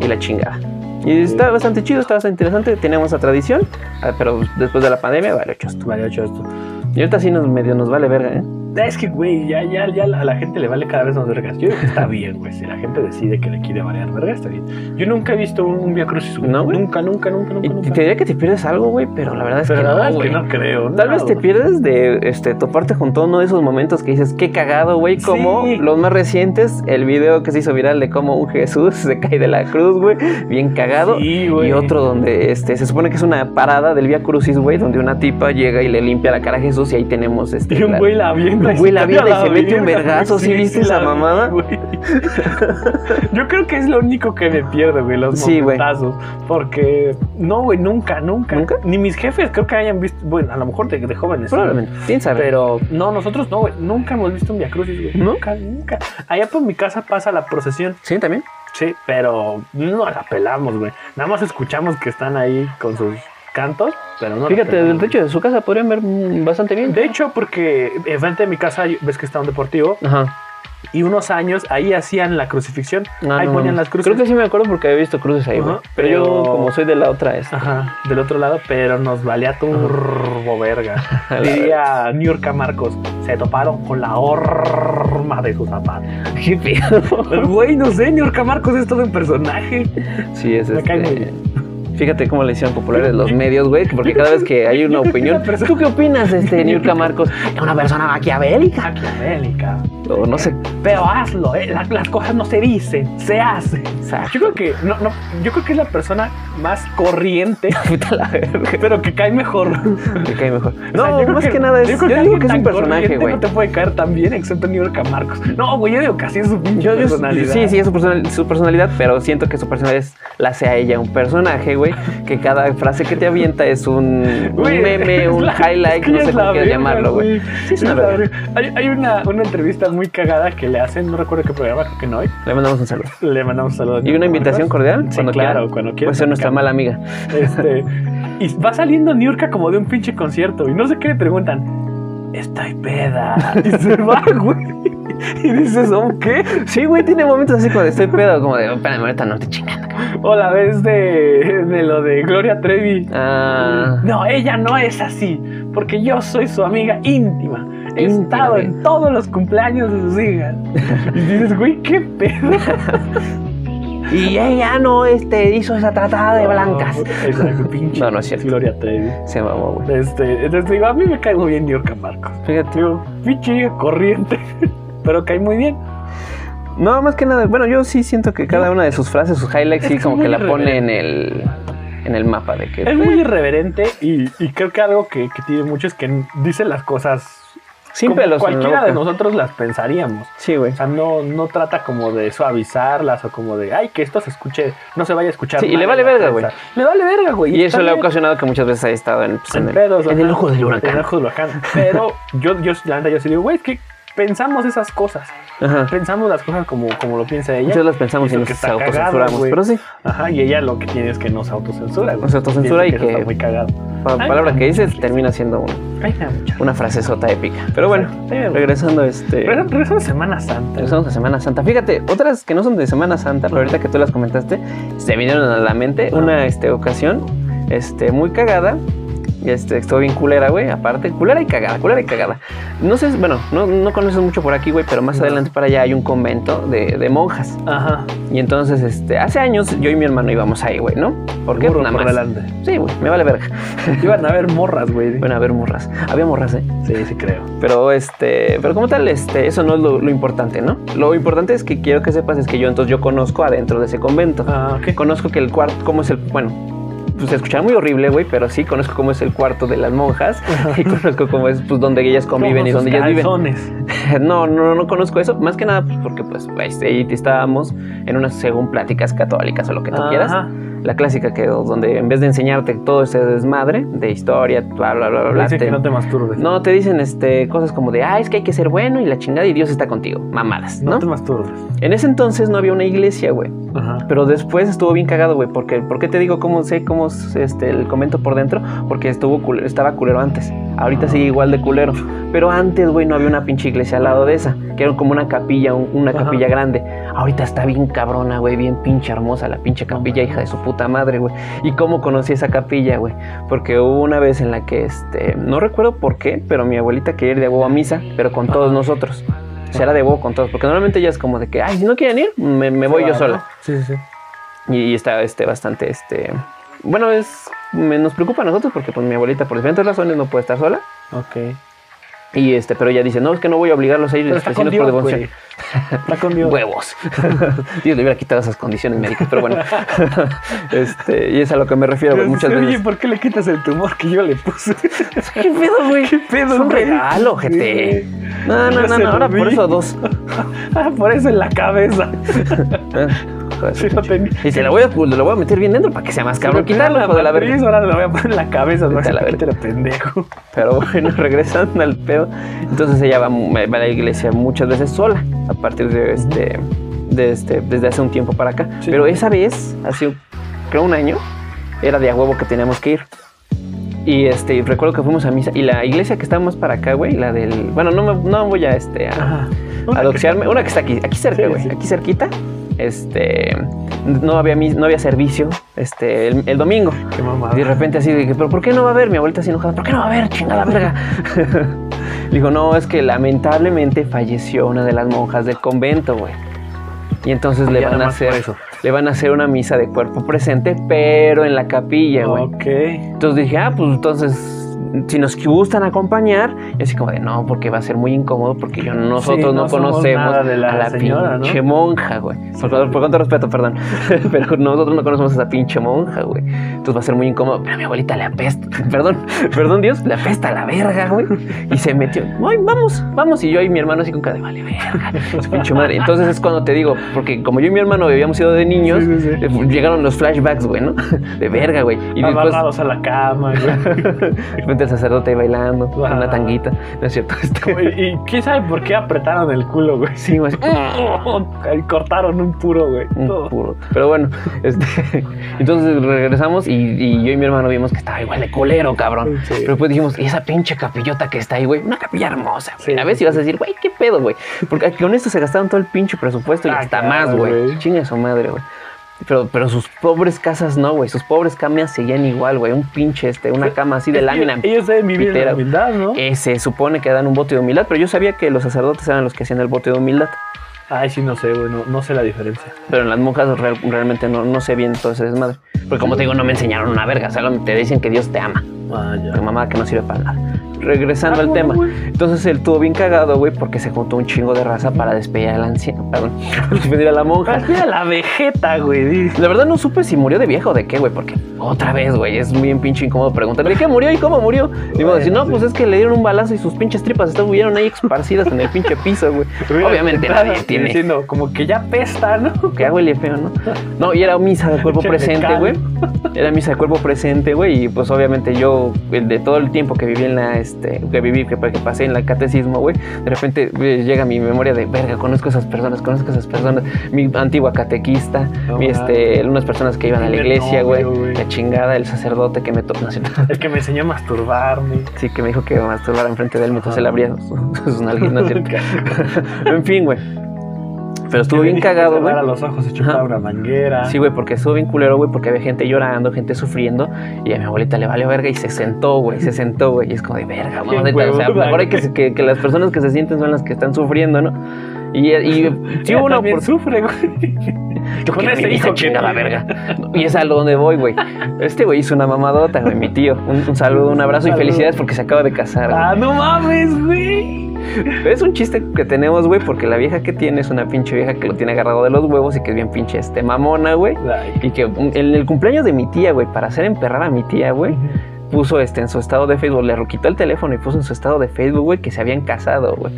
y la chingada. Y está bastante chido, está bastante interesante. Tenemos esa tradición, ah, pero después de la pandemia, vale, ocho esto. Vale, ocho esto. Y ahorita sí nos medio nos vale verga, ¿eh? Es que, güey, ya, ya, ya a la gente le vale cada vez más vergas. Yo digo que está bien, güey. Si la gente decide que le quiere variar verga, está bien. Yo nunca he visto un, un Via Crucis. ¿No, güey? Nunca, nunca, nunca, nunca. Y nunca. te diría que te pierdes algo, güey, pero la verdad es Pero que la verdad no, es que güey. no creo. Tal no, vez te pierdes de este, toparte junto a uno de esos momentos que dices, qué cagado, güey, como Sí. los más recientes, el video que se hizo viral de cómo un Jesús se cae de la cruz, güey, bien cagado. Sí, güey. y otro donde este, se supone que es una parada del Vía Crucis, güey, donde una tipa llega y le limpia la cara a Jesús y ahí tenemos este. Y un la- güey la. Un güey la y se mete un verga, vergazo, ¿sí viste esa mamada? güey. Yo creo que es lo único que me pierdo, güey, los Sí, güey. momentazos. Porque, no, güey, nunca, nunca. ¿Nunca? Ni mis jefes creo que hayan visto, bueno, a lo mejor de, de jóvenes. Probablemente, quién sabe. Pero no, nosotros no, güey. Nunca hemos visto un Via Crucis, güey. ¿No? Nunca, nunca. Allá por mi casa pasa la procesión. sí, también. Sí, pero no la pelamos, güey. Nada más escuchamos que están ahí con sus cantos, pero no Fíjate, del techo de su casa podrían ver bastante bien. De hecho, porque enfrente de mi casa hay- ves que está un deportivo Ajá. y unos años ahí hacían la crucifixión. No, ahí no ponían las cruces. Creo que sí me acuerdo porque había visto cruces ahí. Ajá, Pero, yo, como soy de la otra, este, Ajá, del otro lado, pero nos valía turbo verga. Diría New York Marcos, se toparon con la horma de sus zapatos. ¿Qué pedo? Güey, no sé, New York Marcos es todo un personaje. Sí, es Me cae muy este. Fíjate cómo le hicieron populares los medios, güey, porque cada vez que hay una Yo que opinión. ¿Tú qué opinas, este, Niurka Marcos? Es una persona maquiavélica. Maquiavélica. O no sé. Pero hazlo, ¿eh? La- las cosas no se dicen, se hacen. Exacto. Yo creo que no, no, yo creo que es la persona más corriente, pero que cae mejor. Me cae mejor. O sea, No, yo más que, nada es. Yo, creo digo alguien que es un personaje, güey. No te puede caer tan bien, excepto New York Marcos. No, güey, yo digo que así es su Yo, yo- personalidad. sí, sí, es su, personal- su personalidad, pero siento que su personalidad es, la hace a ella un personaje, güey. Que cada frase que te avienta es un, meme, un la- highlight, es que no sé cómo quieras llamarlo, güey. Sí, es una verga. Hay, hay una, una entrevista muy cagada que le hacen, no recuerdo qué programa, creo que no hoy. Le mandamos un saludo. Le mandamos un saludo. Y una invitación cordial. Sí, cuando claro, quieran. cuando quieran. Puede ser nuestra mala amiga. Este, y va saliendo Niurka como de un pinche concierto y no sé qué le preguntan. Estoy peda. Y se va, güey. Y dices, ¿oh qué? Sí, güey, tiene momentos así cuando estoy pedo, como de, espérame, ahorita no te chingando. cabrón". O la vez de, de lo de Gloria Trevi. Ah, No, ella no es así, porque yo soy su amiga íntima. He estado en todos los cumpleaños de sus hijas. Y dices, güey, qué pedo. Y ella no este, hizo esa tratada de blancas. Exacto, pinche. No, no es cierto. Gloria Trevi. Se mamó, güey. Este, entonces digo, a mí me cae muy bien Yorka Marcos. Fíjate. Digo, pinche corriente, pero cae muy bien. No, más que nada, bueno, yo sí siento que cada una de sus frases, sus highlights, sí como que la pone en el, en el mapa de que... Es muy irreverente y, y creo que algo que, que tiene mucho es que dice las cosas Sin como pelos cualquiera de nosotros las pensaríamos. Sí, güey. O sea, no, no trata como de suavizarlas o como de, ay, que esto se escuche, no se vaya a escuchar. Sí, y le vale verga, prensa. Le vale verga, güey. Y eso le ha ocasionado que muchas veces haya estado en, pues, en en el, en ojo del En el huracán. ojo del huracán. Pero yo, yo, la neta, yo sí digo, güey, es que pensamos esas cosas. Ajá. Pensamos las cosas como, como lo piensa ella. Muchas las pensamos y eso nos que autocensuramos. Pero sí, Ajá, y ella lo que tiene es que no se autocensura. Se autocensura y que- Está muy cagado. pa- Ay, palabra que dices termina siendo un- Ay, una frasezota épica. Pero bueno, regresando este... Regresamos regresamos a Semana Santa. Regresamos a Semana Santa. Fíjate, otras que no son de Semana Santa, pero ahorita que tú las comentaste, se vinieron a la mente una este, ocasión este, muy cagada. Este, estuvo bien culera, güey. Aparte, culera y cagada, culera y cagada. No sé, bueno, no, no conoces mucho por aquí, güey, pero más No. adelante para allá hay un convento de, de monjas. Ajá. Y entonces, este, hace años yo y mi hermano íbamos ahí, güey, ¿no? ¿Por qué? Burro Nada por más. delante. Sí, güey, me vale verga. Iban a ver morras, güey. Bueno, a ver, morras. Había morras, ¿eh? Sí, sí creo. Pero este, pero como tal, este, eso no es lo, lo importante, ¿no? Lo importante es que quiero que sepas es que yo entonces yo conozco adentro de ese convento. Ah, ok. Conozco que el cuarto, cómo es el, bueno, pues se escucha muy horrible, güey, pero sí conozco cómo es el cuarto de las monjas y conozco cómo es, pues, donde ellas conviven y donde ellas viven. No, no, no conozco eso, más que nada pues, porque, pues, ahí estábamos en unas, según pláticas católicas o lo que tú quieras. Ajá. La clásica que donde en vez de enseñarte todo ese desmadre de historia, bla, bla, bla, bla, te- que no te masturbes. no, te dicen este, cosas como de, ah, es que hay que ser bueno y la chingada y Dios está contigo. Mamadas, No ¿no? te masturbes. En ese entonces no había una iglesia, güey. Ajá. Pero después estuvo bien cagado, güey. Porque, ¿Por qué te digo cómo sé cómo es este, el comento por dentro? Porque estuvo cule- estaba culero antes. Ahorita sigue igual de culero. Pero antes, güey, no había una pinche iglesia al lado de esa. Que era como una capilla, un- una Ajá. capilla grande. Ahorita está bien cabrona, güey. Bien pinche hermosa la pinche capilla, hija de su puta madre, güey. ¿Y cómo conocí esa capilla, güey? Porque hubo una vez en la que, este, no recuerdo por qué, pero mi abuelita quería ir de huevo a misa, pero con todos nosotros. O sea, era de huevo con todos. Porque normalmente ella es como de que, ay, si no quieren ir, me, me voy yo sola. Sí, sí, sí. Y, y está este, bastante, este... Bueno, es... me- nos preocupa a nosotros porque pues mi abuelita por diferentes razones no puede estar sola. Ok. Y este, pero ella dice, no, es que no voy a obligarlos a ir Pero está con es por Dios, devoción. Está con Dios. Huevos. Dios le hubiera quitado esas condiciones médicas, pero bueno. este, y es a lo que me refiero, güey, muchas Oye, veces. ¿por qué le quitas el tumor que yo le puse? ¿Qué pedo, güey? ¿Qué pedo, Es un güey? regalo, gente. No, no, no, no, ahora por eso dos. Ah, por eso en la cabeza. Ah, joder, Sí, tenía. Y se la voy a, pues, lo voy a meter bien dentro para que sea más cabrón. Quitarlo, hijo de la matriz, verga. Ahora lo voy a poner en la cabeza. Vete a la verga. pendejo. Pero bueno, regresando al pedo. Entonces ella va, va a la iglesia muchas veces sola, a partir de este, de este, desde hace un tiempo para acá. Sí. Pero esa vez, hace creo un año, era de a huevo que teníamos que ir. Y este, recuerdo que fuimos a misa. Y la iglesia que está más para acá, güey, la del. Bueno, no, me, no voy a este a, a doxearme. Una que está aquí, aquí cerca, Sí, güey, sí. aquí cerquita. Este, no había, no había servicio este, el, el domingo. Qué mamada. Y de repente así que, pero ¿por qué no va a haber? Mi abuelita así enojada, ¿por qué no va a haber? Chingada verga. Le digo, no, es que lamentablemente falleció una de las monjas del convento, güey. Y entonces le van a hacer, eso. le van a hacer una misa de cuerpo presente, pero en la capilla, güey. Ok. Entonces dije, ah, pues entonces, si nos gustan acompañar, y así como de, no, porque va a ser muy incómodo, porque yo, nosotros no conocemos nada de la a la señora, ¿no? pinche monja, güey. Por, por cuanto respeto, perdón. pero nosotros no conocemos a esa pinche monja, güey. Entonces va a ser muy incómodo. Pero a mi abuelita le apesta, perdón, perdón Dios, le apesta a la verga, güey. Y se metió, ay, vamos, vamos. Y yo y mi hermano así con cara de, vale, verga, su pinche madre. Entonces es cuando te digo, porque como yo y mi hermano habíamos ido de niños, Sí, eh, llegaron los flashbacks, güey, ¿no? De verga, güey. Y después... Amarrados a la cama, güey. Repente el sacerdote ahí bailando, con Ah. una tanguita. No es cierto. Y, quién sabe por qué apretaron el culo, güey. sí, Ahí cortaron un puro, güey. un puro. Pero bueno, este, entonces regresamos y, y yo y mi hermano vimos que estaba igual de colero, cabrón. Sí. Pero después dijimos, ¿y esa pinche capillota que está ahí, güey? Una capilla hermosa, güey. Sí. A ver si vas a decir, güey, ¿qué pedo, güey? Porque con esto se gastaron todo el pinche presupuesto y Ah, hasta claro, más, güey. güey. Chinga su madre, güey. Pero, pero sus pobres casas no, güey. Sus pobres camas seguían igual, güey. Un pinche, este, una cama así de que lámina. Ellos deben vivir en la humildad, ¿no? Eh, se supone que dan un bote de humildad, pero yo sabía que los sacerdotes eran los que hacían el bote de humildad. Ay, sí, no sé, güey, no, no sé la diferencia. Pero en las monjas real- realmente no, no sé bien todo ese desmadre. Porque como te digo, no me enseñaron una verga. Solo te dicen que Dios te ama. Ah, ya. Tu mamá que no sirve para nada. Regresando Ah, al tema. Entonces él tuvo bien cagado, güey, porque se juntó un chingo de raza para despedir a la anciana. Perdón, despedir a la monja. Mira la vegeta, güey. La verdad no supe si murió de viejo o de qué, güey, porque otra vez, güey, es bien pinche incómodo preguntar de qué murió y cómo murió. Digo, Bueno, decir, no, pues es que le dieron un balazo y sus pinches tripas estuvieron ahí esparcidas en el pinche piso, güey. Obviamente nadie tiene. Diciendo, como que ya pesta, ¿no? Que huele feo, ¿no? No, y era misa de cuerpo presente, güey. Era misa de cuerpo presente, güey. Y pues obviamente yo, el de todo el tiempo que viví en la, este, que viví, que, que pasé en la catecismo, güey, de repente eh, llega mi memoria de, verga, conozco a esas personas, conozco a esas personas. Mi antigua catequista, No mi, este, unas personas que iban a la El iglesia, güey. La chingada, el sacerdote que me tocó. El que me enseñó a masturbarme. Sí, que me dijo que masturbara enfrente de él mientras él abría sus, sus nalguitas, ¿no es cierto? en fin, güey. Pero estuvo bien cagado, güey. los ojos una manguera. Sí, güey, porque estuvo bien culero, güey, porque había gente llorando, gente sufriendo, y a mi abuelita le valió verga y se sentó, güey, se sentó, güey, y es como de verga, neta, o sea, mejor hay que, güey. que, que las personas que se sienten son las que están sufriendo, ¿no? Y, y sí hubo una oportunidad. sufre, güey. Yo con quiero ese mi hijo chingada verga. Y es a lo donde voy, güey. Este güey hizo una mamadota, güey, mi tío. Un, un saludo, un abrazo y Saludo. felicidades porque se acaba de casar. Ah, no mames, güey. Es un chiste que tenemos, güey, porque la vieja que tiene es una pinche vieja que lo tiene agarrado de los huevos y que es bien pinche este mamona, güey. Y que en el cumpleaños de mi tía, güey, para hacer emperrar a mi tía, güey, puso este en su estado de Facebook, le quitó el teléfono y puso en su estado de Facebook, güey, que se habían casado, güey.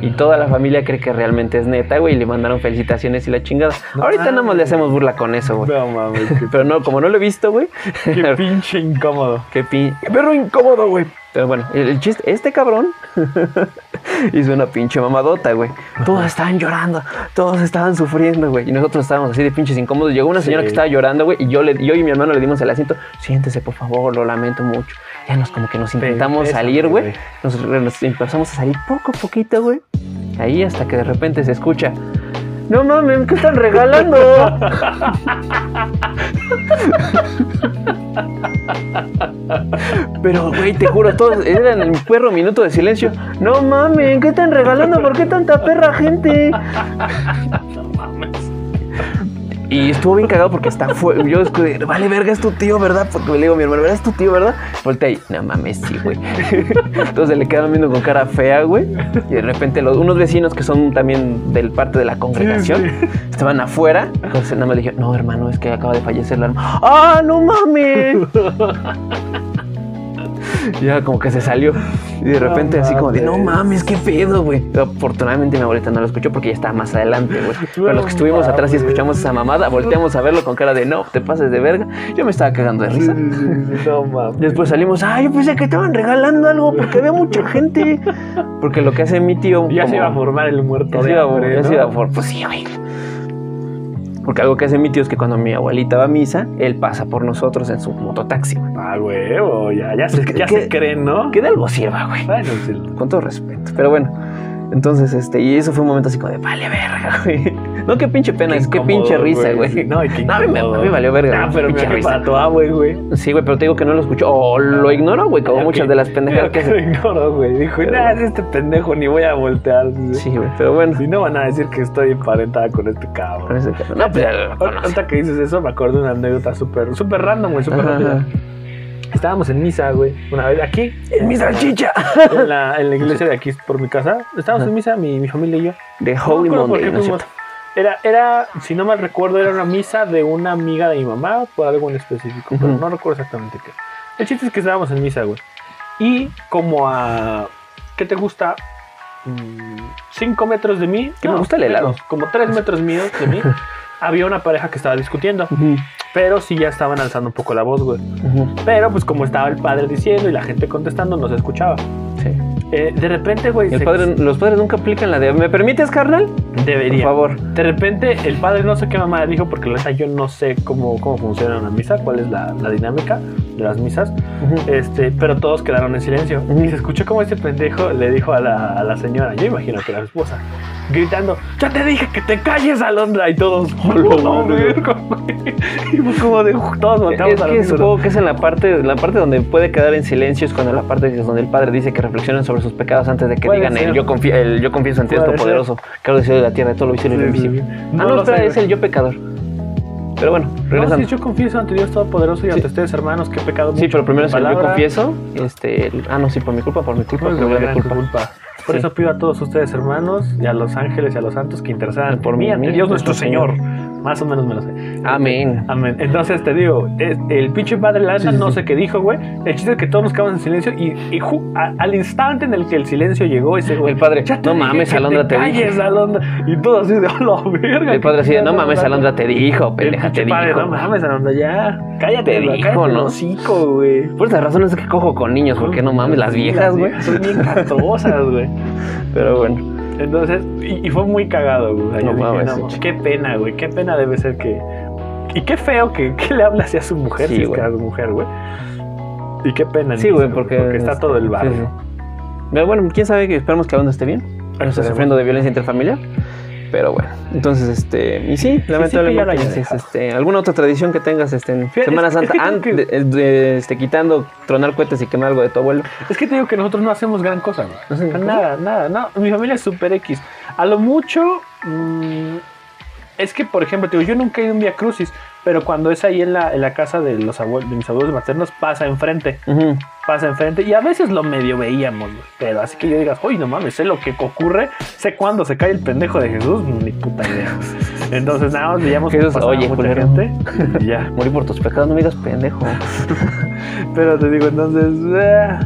Y toda la familia cree que realmente es neta, güey, y le mandaron felicitaciones y la chingada. No Ahorita nada más le hacemos burla con eso, güey. No mames, Pero no, como no lo he visto, güey. qué pinche incómodo. Qué pin... qué perro incómodo, güey. Pero bueno, el, el chiste, este cabrón hizo una pinche mamadota, güey. Todos estaban llorando, todos estaban sufriendo, güey. Y nosotros estábamos así de pinches incómodos. Llegó una señora Sí. que estaba llorando, güey, y yo, le, yo y mi hermano le dimos el asiento. Siéntese, por favor, lo lamento mucho. Ya nos como que nos intentamos Pésame, salir, güey. güey. Nos, nos empezamos a salir poco a poquito, güey. Ahí hasta que de repente se escucha. No mames, ¿qué están regalando? Pero, güey, te juro, todos eran el perro minuto de silencio. No mames, ¿qué están regalando? ¿Por qué tanta perra gente? No mames. Y estuvo bien cagado porque está fue, yo es que, vale, verga, es tu tío, ¿verdad? Porque le digo a mi hermano, ¿verdad? Es tu tío, ¿verdad? Voltea y, no mames, sí, güey. Entonces le quedaron viendo con cara fea, güey. Y de repente los, unos vecinos que son también del parte de la congregación Sí, estaban afuera. Entonces nada más le dije, no, hermano, es que acaba de fallecer la hermana. ¡Ah, no mames! Ya como que se salió. Y de repente No así como de, no mames. qué pedo, güey. Afortunadamente mi abuelita no lo escuchó porque ya estaba más adelante, güey. Pero los que estuvimos atrás y escuchamos esa mamada, volteamos a verlo con cara de, no, te pases de verga. Yo me estaba cagando de risa. no mames. Después salimos, ay, yo pensé que estaban regalando algo porque había mucha gente. Porque lo que hace mi tío... Ya se iba a formar el muerto ya se de iba hambre, ya se iba a for- Pues sí, güey. Porque algo que hace mi tío es que cuando mi abuelita va a misa, él pasa por nosotros en su mototaxi, güey. Ah, huevo, ya, ya, se, ya ¿qué- se creen, ¿no? Que de algo sirva, güey. Bueno, sí. Con todo respeto. Pero bueno. Entonces, este, y eso fue un momento así como de, vale, verga, güey. No, qué pinche pena, es que incómodo, pinche risa, güey. No, qué No, a mí me, a mí valió verga. Ah, güey, pero pinche me risa. para tu abue, güey. Sí, güey, pero te digo que no lo escuchó. O lo ignoró, güey, como Ya muchas de las pendejadas que Lo hace. ignoró, güey. Dijo, nah, es este pendejo, ni voy a voltear. Sí, güey, pero bueno. Si no van a decir que estoy emparentada con este Con cabrón. ese cabrón. No, pues ya lo. Ahorita que dices eso, me acuerdo de una anécdota súper súper random, güey, súper rápida. Estábamos en misa, güey, una vez aquí, En mi salchicha. en la, en la iglesia de aquí por mi casa. Estábamos en misa, mi, mi familia y yo. De No Holy por Monday, ¿no? Era, era, si no mal recuerdo, era una misa de una amiga de mi mamá, por algo en específico, pero no recuerdo exactamente qué. El chiste es que estábamos en misa, güey. Y como a, ¿qué te gusta? Mm, cinco metros de mí. Que me gusta el helado. menos, como tres metros míos de mí. había una pareja que estaba discutiendo, pero sí ya estaban alzando un poco la voz, güey. Pero pues como estaba el padre diciendo y la gente contestando, no se escuchaba. Sí. Eh, de repente, güey, padre, los padres nunca aplican la de ¿me permites, carnal? debería. Por favor. De repente, el padre no sé qué mamá dijo, porque la neta yo no sé cómo, cómo funciona una misa, cuál es la, la dinámica de las misas. Este, pero todos quedaron en silencio. Ujú. Y se escuchó como este pendejo le dijo a la, a la señora, yo imagino que era la esposa, gritando, ya te dije que te calles, Alondra. Y todos, Hola, "Oh, madre". verga, güey". Y fue como de, todos volteamos Es a que supongo que es en la parte, la parte donde puede quedar en silencio es cuando la parte donde el padre dice que reflexionen sobre sus pecados antes de que digan el yo, confío, el yo confieso Dios ser. poderoso, que ahora de la tierra, todo lo visible y lo Sí, sí, invisible. sí. Ah, No no, espera, es el yo pecador. Pero bueno, No, regresando. sí, yo confieso ante Dios Todopoderoso y Sí. ante ustedes, hermanos, que he pecado Sí, mucho pero primero es el yo confieso. Este, el- ah, no, sí, por mi culpa, por mi culpa, por por mi culpa. culpa. Por Sí. eso pido a todos ustedes, hermanos, y a los ángeles y a los santos que intercedan por mí ante Dios nuestro nuestro Señor. Más o menos me lo sé. Amén. Amén. Entonces te digo, es- el pinche padre la neta no sé qué dijo, güey. El chiste es que todos nos quedamos en silencio y, y ju- a- al instante en el que el silencio llegó, ese güey. El padre, "Ya te no dije mames, Alondra, te dije". calles, Alondra. Y todo así de, a la verga. El padre así de, no mames, Alondra te dijo, El pendeja, te padre, dijo. no mames, Alondra, ya. Cállate, Te güey, dijo, cállate ¿no? hocico, güey. Por esa razón es que cojo con niños, porque no mames, las viejas, güey. Son bien castrosas, güey. Pero bueno. Entonces, y, y fue muy cagado, güey. O sea, No yo dije, mames, no, sí. qué pena, güey. Qué pena debe ser que. Y qué feo que, que le habla así a su mujer, Sí, si es que a su mujer, güey. Y qué pena. en Sí, güey, porque, está este, todo el barrio. sí, sí. Pero bueno, quién sabe que esperemos que Alondra esté bien. No está sufriendo de violencia interfamiliar. Pero bueno, entonces, este, y sí, lamentablemente, sí, dejado. este, ¿alguna otra tradición que tengas este, en Fíjate, Semana es es Santa, que que- de- de- este, quitando, tronar cohetes y quemar algo de tu abuelo? Es que te digo que nosotros no hacemos gran cosa, güey. ¿No cosa? nada, nada, no. Mi familia es super X. A lo mucho. mm, es que, por ejemplo, te digo, yo nunca he ido a un Via Crucis, pero cuando es ahí en la, en la casa de los abuelos, de mis abuelos maternos, pasa enfrente. Pasa enfrente y a veces lo medio veíamos, pero así que yo digas, uy, no mames, sé lo que ocurre, sé cuándo se cae el pendejo de Jesús, ni puta idea. Entonces nada más veíamos que Jesús, pasaba oye, mucha culero. gente y ya. Morí por tus pecados, no me digas pendejo. Pero te digo, entonces, eh,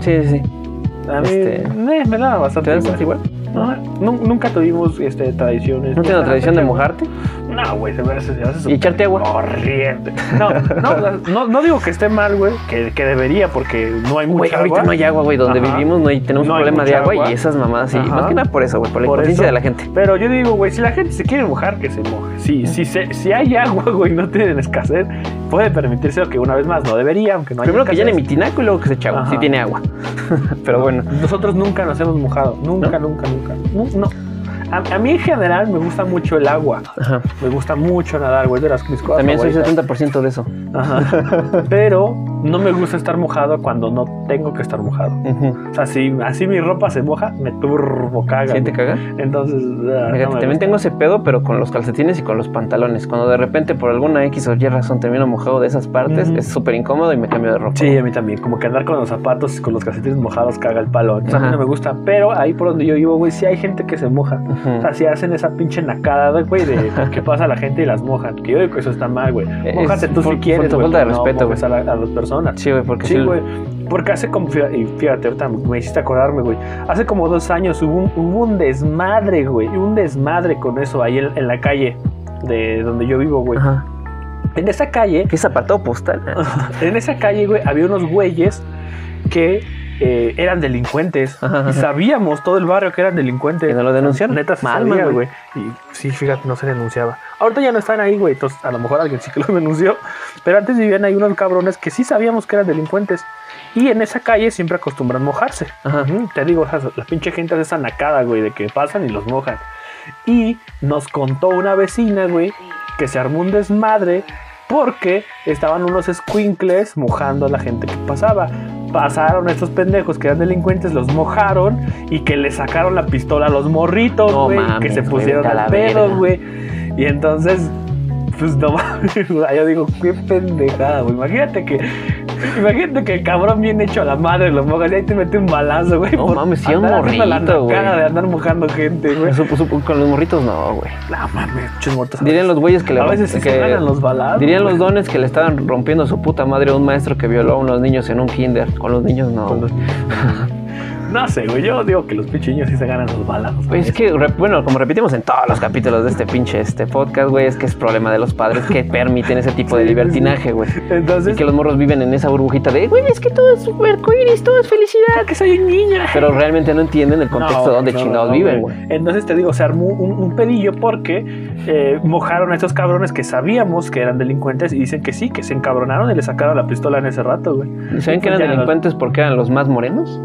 Sí, sí, sí. a mí Este, eh, me daba bastante ¿Te das igual? No, nunca tuvimos este, tradiciones. ¿No Nada, tradición de mojarte? No, güey, se me hace, se me hace ¿Y echarte agua? corriente. No, no, no, no digo que esté mal, güey, que, que debería, porque no hay Güey, mucha ahorita agua. no hay agua, güey. Donde Ajá. vivimos no hay, tenemos No hay problema de agua, agua. y esas mamadas. Ajá. Más que nada por eso, güey, por la eso. de la gente. Pero yo digo, güey, si la gente se quiere mojar, que se moje. Si, si, se- si hay agua, güey, no tienen escasez, puede permitirse que una vez más no debería, aunque no haya Primero que llene mi tinaco y luego que se eche agua, si tiene agua. Pero bueno. Nosotros nunca nos hemos mojado. Nunca, nunca, nunca. No. no. A, a mí en general me gusta mucho el agua. Ajá. Me gusta mucho nadar, güey, de las mis cosas También soy favoritas. 70% de eso. Ajá. Pero no me gusta estar mojado cuando no tengo que estar mojado. Ujú. O sea, si así mi ropa se moja, me turbo caga. ¿Sí te caga? Entonces, ah, Fíjate, no también gusta. tengo ese pedo, pero con los calcetines y con los pantalones. Cuando de repente por alguna X o Y razón termino mojado de esas partes, Ujú. es súper incómodo y me cambio de ropa. Sí, a mí también. Como que andar con los zapatos y con los calcetines mojados caga el palo. Entonces, a mí no me gusta. Pero ahí por donde yo vivo, güey, sí hay gente que se moja. Ujú. O sea, si hacen esa pinche nacada, güey, de que pasa a la gente y las mojan. Que yo digo que eso está mal, güey. Mójate tú por- si quieres, güey. falta de no respeto, mojes a, la- a las personas. Sí, güey, porque Sí, sí- güey. Porque hace como, y fíjate, ahorita me hiciste acordarme, güey. Hace como dos años hubo un, hubo un desmadre, güey. Un desmadre con eso ahí en, en la calle de donde yo vivo, güey. Ajá. En esa calle, ¿Qué es apartado postal? en esa calle, güey, había unos güeyes que eh, eran delincuentes. Y sabíamos todo el barrio que eran delincuentes. ¿Que no lo denunciaron? Neta, se Mal, sabía, güey. Y sí, fíjate, no se denunciaba. Ahorita ya no están ahí, güey. Entonces, a lo mejor alguien sí que los denunció. Pero antes vivían ahí unos cabrones que sí sabíamos que eran delincuentes. Y en esa calle siempre acostumbran mojarse. Ajá. Te digo, la pinche gente hace esa nacada, güey, de que pasan y los mojan. Y nos contó una vecina, güey, que se armó un desmadre porque estaban unos squinkles mojando a la gente que pasaba. Pasaron estos pendejos que eran delincuentes, los mojaron y que le sacaron la pistola a los morritos, güey, que se pusieron al pedo, güey. Y entonces, pues no mames, yo digo, qué pendejada, güey. Imagínate que, imagínate que el cabrón bien hecho a la madre lo mojas y ahí te mete un balazo, güey. No mames, sí, un morrito, güey. de andar mojando gente, güey. Supo- con los morritos no, güey. No mames, muchos muertos. Dirían los güeyes que le A veces sí que- se ganan los balazos. Dirían los dones que le estaban rompiendo su puta madre a un maestro que violó a unos niños en un kinder. Con los niños no. Con los- No sé, güey. Yo digo que los pichiños sí se ganan sus balazos. Pues es que, bueno, como repetimos en todos los capítulos de este pinche este podcast, güey, es que es problema de los padres que permiten ese tipo de libertinaje, güey. Y Entonces, que los morros viven en esa burbujita de, güey, es que todo es arcoíris, todo es felicidad. que soy niña. Pero realmente no entienden el contexto No, donde no, chingados no, viven, güey. Entonces te digo, se armó un, un pedillo porque eh, mojaron a estos cabrones que sabíamos que eran delincuentes y dicen que sí, que se encabronaron y le sacaron la pistola en ese rato, güey. ¿Y ¿Saben que eran Ya, delincuentes porque eran los más morenos?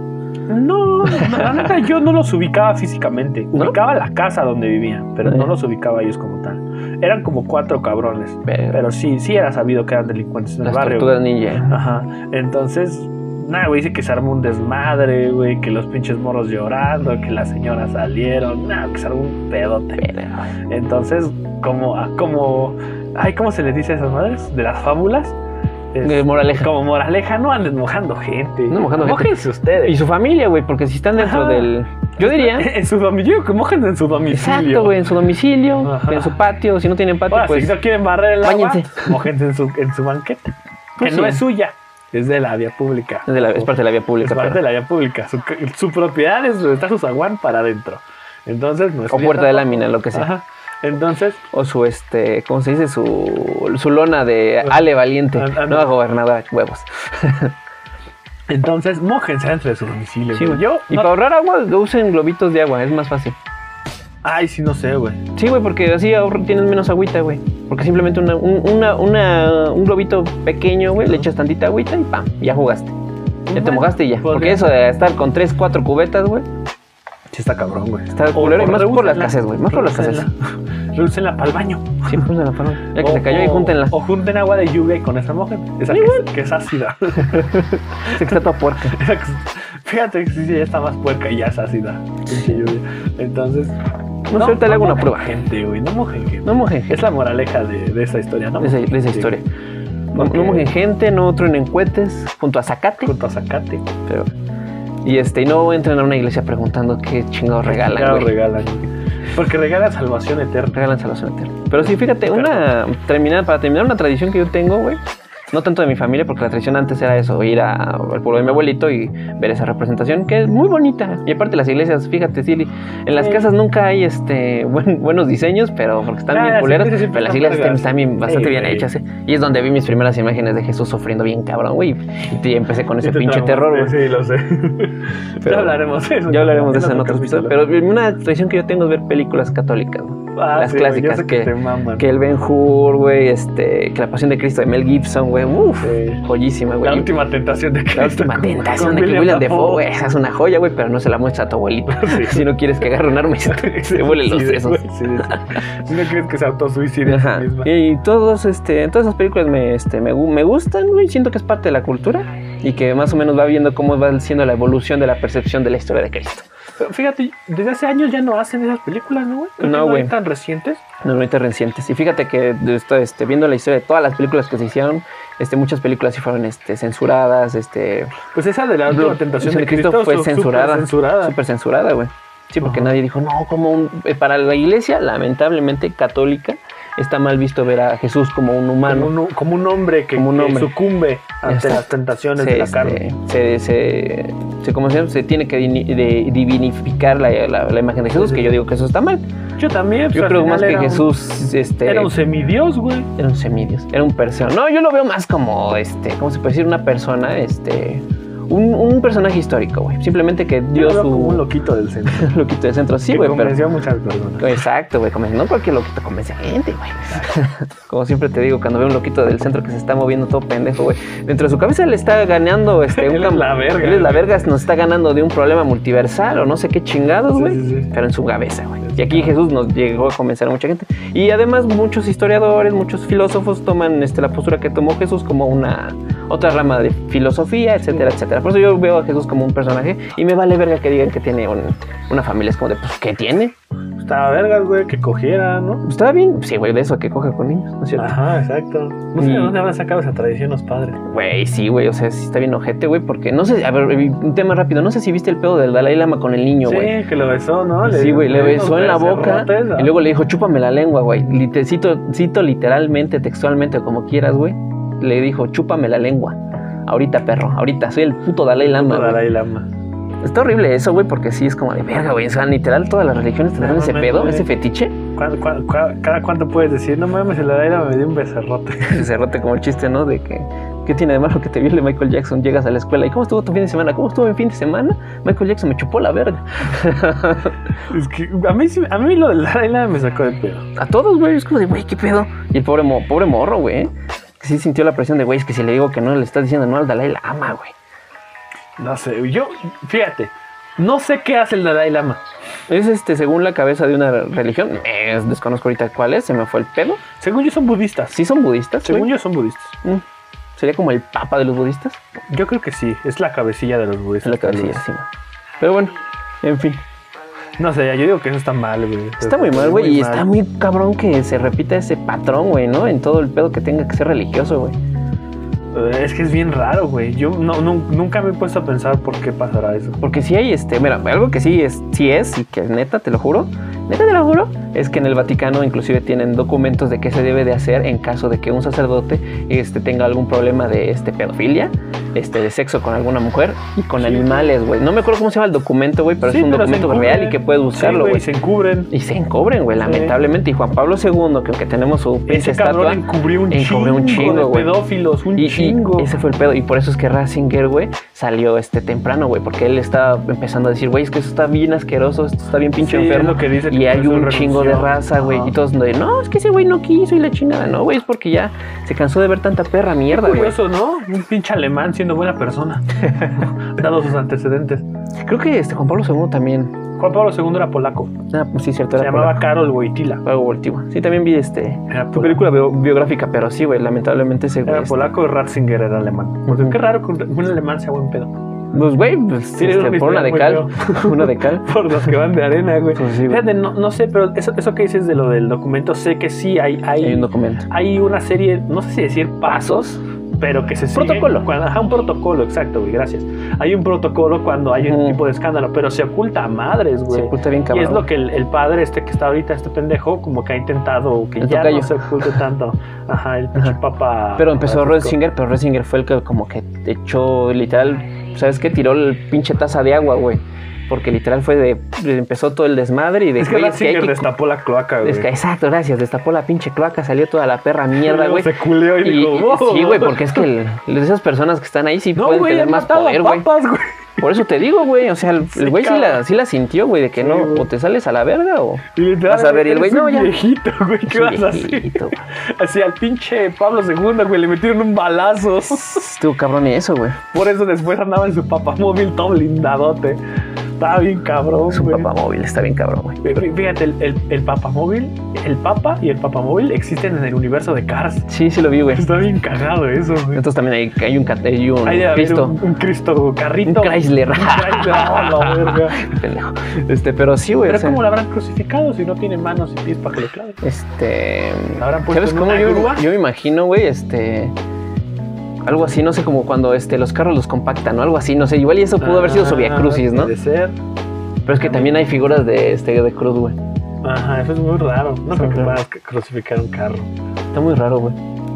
No, la neta yo no los ubicaba físicamente. ¿No? Ubicaba la casa donde vivían, pero no los ubicaba ellos como tal. Eran como cuatro cabrones. Pero, Pero sí, sí era sabido que eran delincuentes en el las barrio. tortugas ninja. Ajá. Entonces, nada, güey, dice que se armó un desmadre, güey, que los pinches morros llorando, que las señoras salieron, nada, que se armó un pedote. Pero, Entonces, como, como, ay, ¿cómo se les dice a esas madres? De las fábulas. Es moraleja. Como moraleja, no anden mojando gente. No mojando gente. Mójense ustedes. Y su familia, güey, porque si están dentro Ajá. del... Yo diría... En su domicilio, que mojen en su domicilio. Exacto, güey, en su domicilio, Ajá. en su patio. Si no tienen patio, Ahora, pues... si no quieren barrer el agua, báñense. mojense en su, en su banqueta. Pues que no sí. es suya, es de la vía pública. Es, de la- es parte de la vía Es pública. parte pero- de la vía pública. Su, su propiedad es donde está su zaguán para adentro. Entonces, no es O puerta de lámina, lo que sea. Ajá. Entonces, O su, este, ¿cómo se dice? Su, su lona de Ale Valiente. Ah, ah, Nueva gobernadora, huevos. entonces, mójense dentro de su domicilio. Sí, güey. Yo, Y no- para ahorrar agua, usen globitos de agua, es más fácil. ay, sí, no sé, güey. Sí, güey, porque así ahorr- tienes menos agüita, güey. Porque simplemente una, un, una, una- un globito pequeño, güey, le echas tantita agüita y pam, ya jugaste. Ya te mojaste y ya. Porque eso de estar con 3, 4 cubetas, güey, Sí está cabrón, güey. está culero. Y más por la escasez, güey. Más por la escasez. Reúsenla para el baño. Sí, úsenla, para- Ya que O- se cayó y o- júntenla. O junten agua de lluvia y con esa mojen. Esa que, es, que es ácida. Sí, que está toda puerca. Esa que- Fíjate que sí, ya está más puerca y ya es ácida. Entonces. No sé, ahorita le hago una prueba. Gente, güey. No mojen gente. No mojen gente. Es la moraleja de, de esa historia, ¿no? De esa, de esa Sí. historia. No, no mojen gente, no truenen cohetes junto a Zacate. Junto a Zacate. Pero, y este, y no entren a una iglesia preguntando qué chingados regalan, Claro, güey. regalan. Porque regalan salvación eterna. Regalan salvación eterna. Pero sí, fíjate, una terminar, para terminar una tradición que yo tengo, güey. No tanto de mi familia, porque la tradición antes era eso, ir a- al pueblo de mi abuelito y ver esa representación, que es muy bonita. Y aparte las iglesias, fíjate, sí, en las Sí. casas nunca hay este buen- buenos diseños, pero porque están Ah, bien las culeras, pero las iglesias están bien, bastante bien hechas, ¿eh? Y es donde vi mis primeras imágenes de Jesús sufriendo bien cabrón, güey. Y empecé con ese Sí te pinche terror, güey. Sí, lo sé. Pero- ya hablaremos de eso. Ya hablaremos de eso en otro otros episodios. Pero una tradición que yo tengo es ver películas católicas, güey. Ah, las clásicas. Que el Ben Hur, güey, este, que la pasión de Cristo de Mel Gibson, güey, uff, Sí. joyísima, güey. La última tentación de Cristo. La última tentación de que William William. Defoe, güey, esa es una joya, güey, pero no se la muestra a tu abuelito. Sí. Si no quieres que agarre un arma y se te, se los sesos. sí. Si no quieres que se autosuicide Ajá. Y todos, este, todas esas películas me, este, me, me gustan, güey. Siento que es parte de la cultura y que más o menos va viendo cómo va siendo la evolución de la percepción de la historia de Cristo. Fíjate, desde hace años ya no hacen esas películas, ¿no, güey? No, güey. tan recientes. Normalmente recientes. Y fíjate que de esto, este, viendo la historia de todas las películas que se hicieron, este, muchas películas sí fueron este, censuradas, este, Pues esa de la tentación de Cristo Cristo, fue su- censurada. súper censurada. Súper censurada, güey. Sí, porque Ajá. nadie dijo, no, como un... eh, Para la iglesia, lamentablemente católica, está mal visto ver a Jesús como un humano. Como un, como un hombre que, Como un que hombre. sucumbe ante Exacto. las tentaciones se, de la este, carne. se, se, se- ¿cómo se llama? Se tiene que divinificar la, la- la imagen de Jesús, Sí, que yo digo que eso está mal. Yo también. pues, Yo creo más que un- Jesús este, Era un semidios, güey. era un semidios, era un persona. No, yo lo veo más como, este, ¿cómo se puede decir? Una persona, este, un, un personaje histórico, güey. Simplemente que dio su como un loquito del centro. loquito de centro. Sí, güey, pero... convenció a muchas personas. Exacto, güey. No cualquier loquito convence a gente, güey. Como siempre te digo, cuando veo un loquito del centro que se está moviendo todo pendejo, güey. Dentro de su cabeza le está ganando este, un Él es la verga, Él es la verga, nos está ganando de un problema multiversal o no sé qué chingados, Sí, güey. sí, sí. Pero en su cabeza, güey. Y aquí Jesús nos llegó a convencer a mucha gente. Y además muchos historiadores, muchos filósofos toman este, la postura que tomó Jesús como una otra rama de filosofía, etcétera, etcétera. Por eso yo veo a Jesús como un personaje y me vale verga que digan que tiene un- una familia. Es como de, pues, ¿qué tiene? Estaba vergas, güey, que cogiera, ¿no? Pues, Estaba bien. Sí, güey, de eso que coge con niños, ¿no es cierto? Ajá, exacto. No sé de dónde habrán sacado esa tradición los padres. Güey, sí, güey, o sea, sí está bien ojete, güey, porque no sé, a ver, un tema rápido, no sé si viste el pedo del Dalai Lama con el niño, güey. Sí, que lo besó, ¿no? Sí, güey, le besó en la boca y luego le dijo, chúpame la lengua, güey. Cito, cito literalmente, textualmente, como quieras, güey. Le dijo, chúpame la lengua. Ahorita, perro, ahorita, soy el puto Dalai Lama, Puto. Dalai Lama. Está horrible eso, güey, porque sí es como de verga, güey. O sea, literal, todas las religiones tendrán No ese pedo, ese fetiche. ¿Cuándo- cuándo- cua- cada cuánto puedes decir? No mames, el Lama me dio un becerrote. Ese cerrote como el chiste, ¿no? De que, ¿qué tiene de malo que te viole Michael Jackson? Llegas a la escuela y ¿cómo estuvo tu fin de semana? ¿Cómo estuvo mi fin de semana? Michael Jackson me chupó la verga. Es que a mí, a mí lo del Lama me sacó de pedo. A todos, güey. Es como de, güey, ¿qué pedo? Y el pobre, mo- pobre morro, güey. Que sí sintió la presión de, güey, es que si le digo que no, le estás diciendo no al Dalai Lama, güey. No sé, yo, fíjate, no sé qué hace el Dalai Lama. Es este, según la cabeza de una religión. eh, desconozco ahorita cuál es, se me fue el pedo. Según yo son budistas. Sí son budistas, Según güey. yo son budistas. Mm. Sería como el papa de los budistas. Yo creo que sí, es la cabecilla de los Es budistas. la cabecilla, sí. Pero bueno, en fin. No sé, yo digo que eso está mal, güey. Está muy mal, güey. Y mal. está muy cabrón que se repita ese patrón, güey, ¿no? En todo el pedo que tenga que ser religioso, güey. Es que es bien raro, güey. Yo no, nu- nunca me he puesto a pensar por qué pasará eso. Porque si hay, este, mira, algo que sí es, sí es, y que neta, te lo juro, neta te lo juro, es que en el Vaticano inclusive tienen documentos de qué se debe de hacer en caso de que un sacerdote este, tenga algún problema de este, pedofilia, este, de sexo con alguna mujer y con Sí. animales, güey. No me acuerdo cómo se llama el documento, güey, pero Sí, es un pero documento real y que puedes buscarlo, Sí, güey. se encubren. y se encubren, güey, lamentablemente. Y Juan Pablo II, que aunque tenemos su pinche estatua, encubrió un encubrió chingo, un chingo, de pedófilos, un y, y chingo. ese fue el pedo. Y por eso es que Ratzinger, güey, salió este temprano, güey. Porque él estaba empezando a decir, güey, es que eso está bien asqueroso, esto está bien pinche es enfermo. lo que dice y hay un chingo de raza, güey. Y todos de, no, es que ese güey no quiso y la chingada. No, güey, es porque ya se cansó de ver tanta perra mierda, güey. Curioso, ¿no? Un pinche alemán siendo buena persona. dado sus antecedentes. Creo que este Juan Pablo II también. Juan Pablo II era polaco. Ah, pues sí, cierto. Se era llamaba polaco. Karol Wojtyla. Algo voltivo. Sí, también vi este. Polaco. película bio- biográfica, pero sí, güey, lamentablemente ese güey. Era este- polaco y Ratzinger era alemán. Porque qué raro que un un alemán sea buen pedo. Pues, güey, pues, este, una por una de cal. una de cal. Por los que van de arena, güey. Pues sí, güey. Fíjate, no, no sé, pero eso, eso que dices de lo del documento, sé que sí hay, hay, Hay un documento. hay una serie, no sé si decir pasos, pero que se siguen Protocolo. Cuando, ajá, un protocolo, exacto, güey, gracias. Hay un protocolo cuando hay un tipo de escándalo, pero se oculta a madres, Se güey. oculta bien Y cabrón. es lo que el, el padre este que está ahorita, este pendejo, como que ha intentado que El ya tocayo. no se oculte tanto. Ajá, el pinche papa. Pero empezó. Ratzinger, pero Ratzinger fue el que como que echó literal, ¿sabes qué? Tiró el pinche taza de agua, güey. Porque literal fue de, empezó todo el desmadre y de Es que güey, es que que- destapó la cloaca, güey. es que- exacto, gracias, destapó la pinche cloaca, salió toda la perra mierda, güey. Se culeó y, Y, dijo, "Oh". sí, güey, porque es que el- esas personas que están ahí sí No, pueden güey, tener han más matado poder, güey. Por eso te digo, güey, o sea, el, Sí, güey sí la, sí la sintió, güey, de que Sí, no, güey. o te sales a la verga o... Y Vas a ver, y el güey, no, ya. viejito, güey, ¿qué vas a hacer? Así al pinche Pablo II, güey, le metieron un balazo. Estuvo cabrón y eso, güey. Por eso después andaba en su papamóvil todo blindadote. Estaba bien cabrón, Su güey. papá móvil está bien cabrón, güey. Fí- Fíjate, el, el, el papamóvil, el papa y el papamóvil existen en el universo de Cars. Sí, sí lo vi, güey. Está bien cagado eso, güey. Entonces también hay, hay un, hay un Cristo. un, un Cristo carrito. Un Chrysler. Un Chrysler, ah, la verga. Pendejo. Este, pero sí, güey. Pero o sea, ¿cómo lo habrán crucificado si no tiene manos y pies para que le claven? Este. ¿Lo habrán puesto ¿Sabes cómo yo, grúa? yo me imagino, güey? Este. Algo así, no sé, como cuando este, los carros los compactan o algo así, no sé. Igual y eso pudo haber sido su Via Ah, Crucis, ¿no? Puede ser. Pero es que también hay figuras de, este, de cruz, güey. Ajá, eso es muy raro. No creo que puedas crucificar un carro. Está muy raro, güey.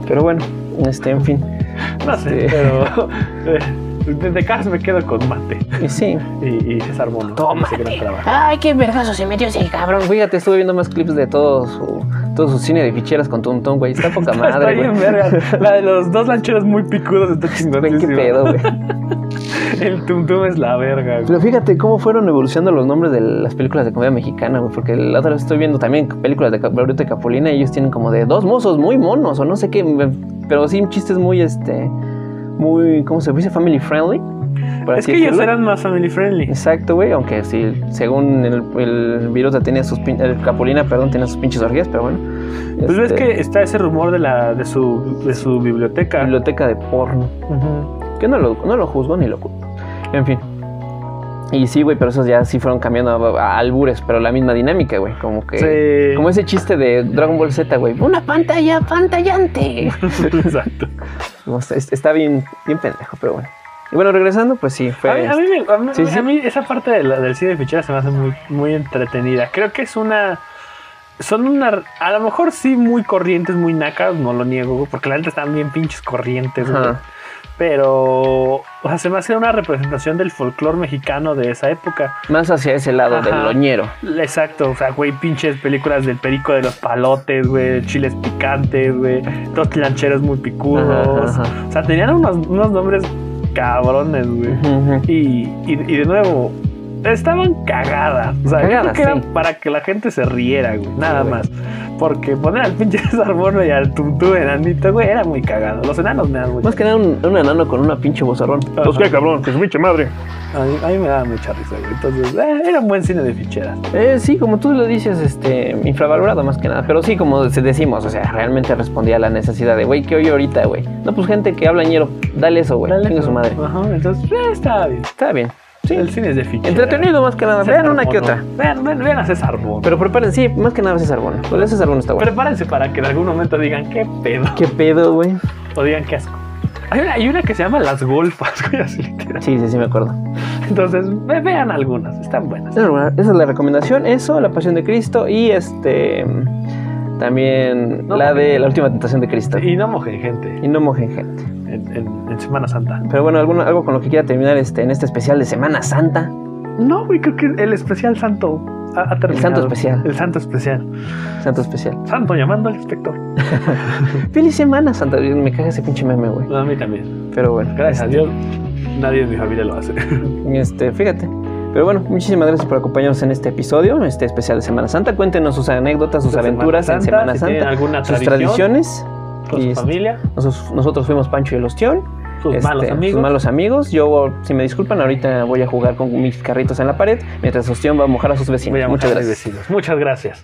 Pero bueno, este, en fin. No sé, Este- pero desde casa me quedo con Mate Y sí. y, y César Mono. Toma. Ay, qué vergazo se metió ese cabrón. Fíjate, estuve viendo más clips de todo su, todo su cine de ficheras con Tuntún, güey. Está poca Está madre, bien, güey. verga. La de los dos lancheros muy picudos está chingonísima. qué pedo, güey. El Tum Tum es la verga. güey. Pero fíjate cómo fueron evolucionando los nombres de las películas de comedia mexicana, güey. Porque la otra vez estoy viendo también películas de Gabriel Capulina y ellos tienen como de dos mozos muy monos o no sé qué. Pero sí, chistes muy, este, muy, ¿cómo se dice? Family friendly. Es que ellos eran más family friendly. Exacto, güey, aunque sí, según el, el virus tenía sus pin- el Capulina, perdón, tenía sus pinches orgías, pero bueno. Pues ves Este, que está ese rumor de la de su de su biblioteca. biblioteca de porno. Que no lo, no lo juzgo ni lo culpo. En fin. Y sí, güey, pero esos ya sí fueron cambiando a, a albures, pero la misma dinámica, güey. Como que. Sí. Como ese chiste de Dragon Ball Z, güey. Una pantalla pantallante. Exacto. No está bien, bien pendejo, pero bueno. Y bueno, regresando, pues sí, fue. A mí, a mí me- a mí- Sí, sí. a mí esa parte de la- del cine de ficheras se me hace muy, muy entretenida. Creo que es una. Son una. A lo mejor sí muy corrientes, muy nacas, no lo niego, güey, porque la neta están bien pinches corrientes, güey. Pero O sea, se me hace una representación del folclore mexicano de esa época. Más hacia ese lado del loñero. Exacto, o sea, güey, pinches películas del perico de los palotes, güey, chiles picantes, güey, dos lancheros muy picudos. Ajá, ajá. O sea, tenían unos, unos nombres cabrones, güey. Y, y, y de nuevo, estaban cagadas. O sea, Cagadas, creo que era sí. para que la gente se riera, güey, nada güey. más. Porque poner al pinche Sarbono y al tuntú enanito, güey, era muy cagado. Los enanos me dan mucha Más que nada un, un enano con una pinche bozarrón. Pues qué cabrón, que su pinche madre. A mí, a mí me daba mucha risa, güey. Entonces, eh, era un buen cine de ficheras. Eh, sí, como tú lo dices, este, infravalorado más que nada. Pero sí, como decimos, o sea, realmente respondía a la necesidad de, güey, ¿qué oye ahorita, güey? No, pues gente que habla ñero, dale eso, güey. Dale, Chinga su madre. Ajá, entonces, eh, estaba bien. Está bien. Sí. El cine es de ficheras. Entretenido más que nada. Vean una que otra. Vean, vean, vean a César Bono. Pero prepárense, sí, más que nada César Bono. Pues César Bono está bueno. Prepárense para que en algún momento digan qué pedo. ¿Qué pedo, güey? O digan qué asco. Hay una, hay una que se llama Las Golfas, güey, así literal. Sí, sí, sí, me acuerdo. Entonces, ve- vean algunas, están buenas. Esa es la recomendación. Eso, La Pasión de Cristo y este. También No, la de. La Última Tentación de Cristo. Y no mojen gente Y no mojen gente. en, en- en Semana Santa. Pero bueno, ¿alguno, algo con lo que quiera terminar este, en este especial de Semana Santa. No, güey, creo que el especial santo ha, ha terminado. santo especial. El santo especial. Santo especial. Santo llamando al inspector. Feliz Semana Santa. Me caga ese pinche meme, güey. No, a mí también. Pero bueno. Gracias a Dios, nadie en mi familia lo hace. Este, fíjate. Pero bueno, muchísimas gracias por acompañarnos en este episodio, este especial de Semana Santa. Cuéntenos sus anécdotas, sus aventuras Semana en Semana si Santa, tienen alguna sus tradiciones. Con Y su este, familia, Nosotros, nosotros fuimos Pancho y el Ostión. sus este, malos amigos. Sus malos amigos. Yo, si me disculpan, ahorita voy a jugar con mis carritos en la pared, mientras Ostión va a mojar a sus vecinos. Voy a Muchas mojar a mis gracias. vecinos. Muchas gracias.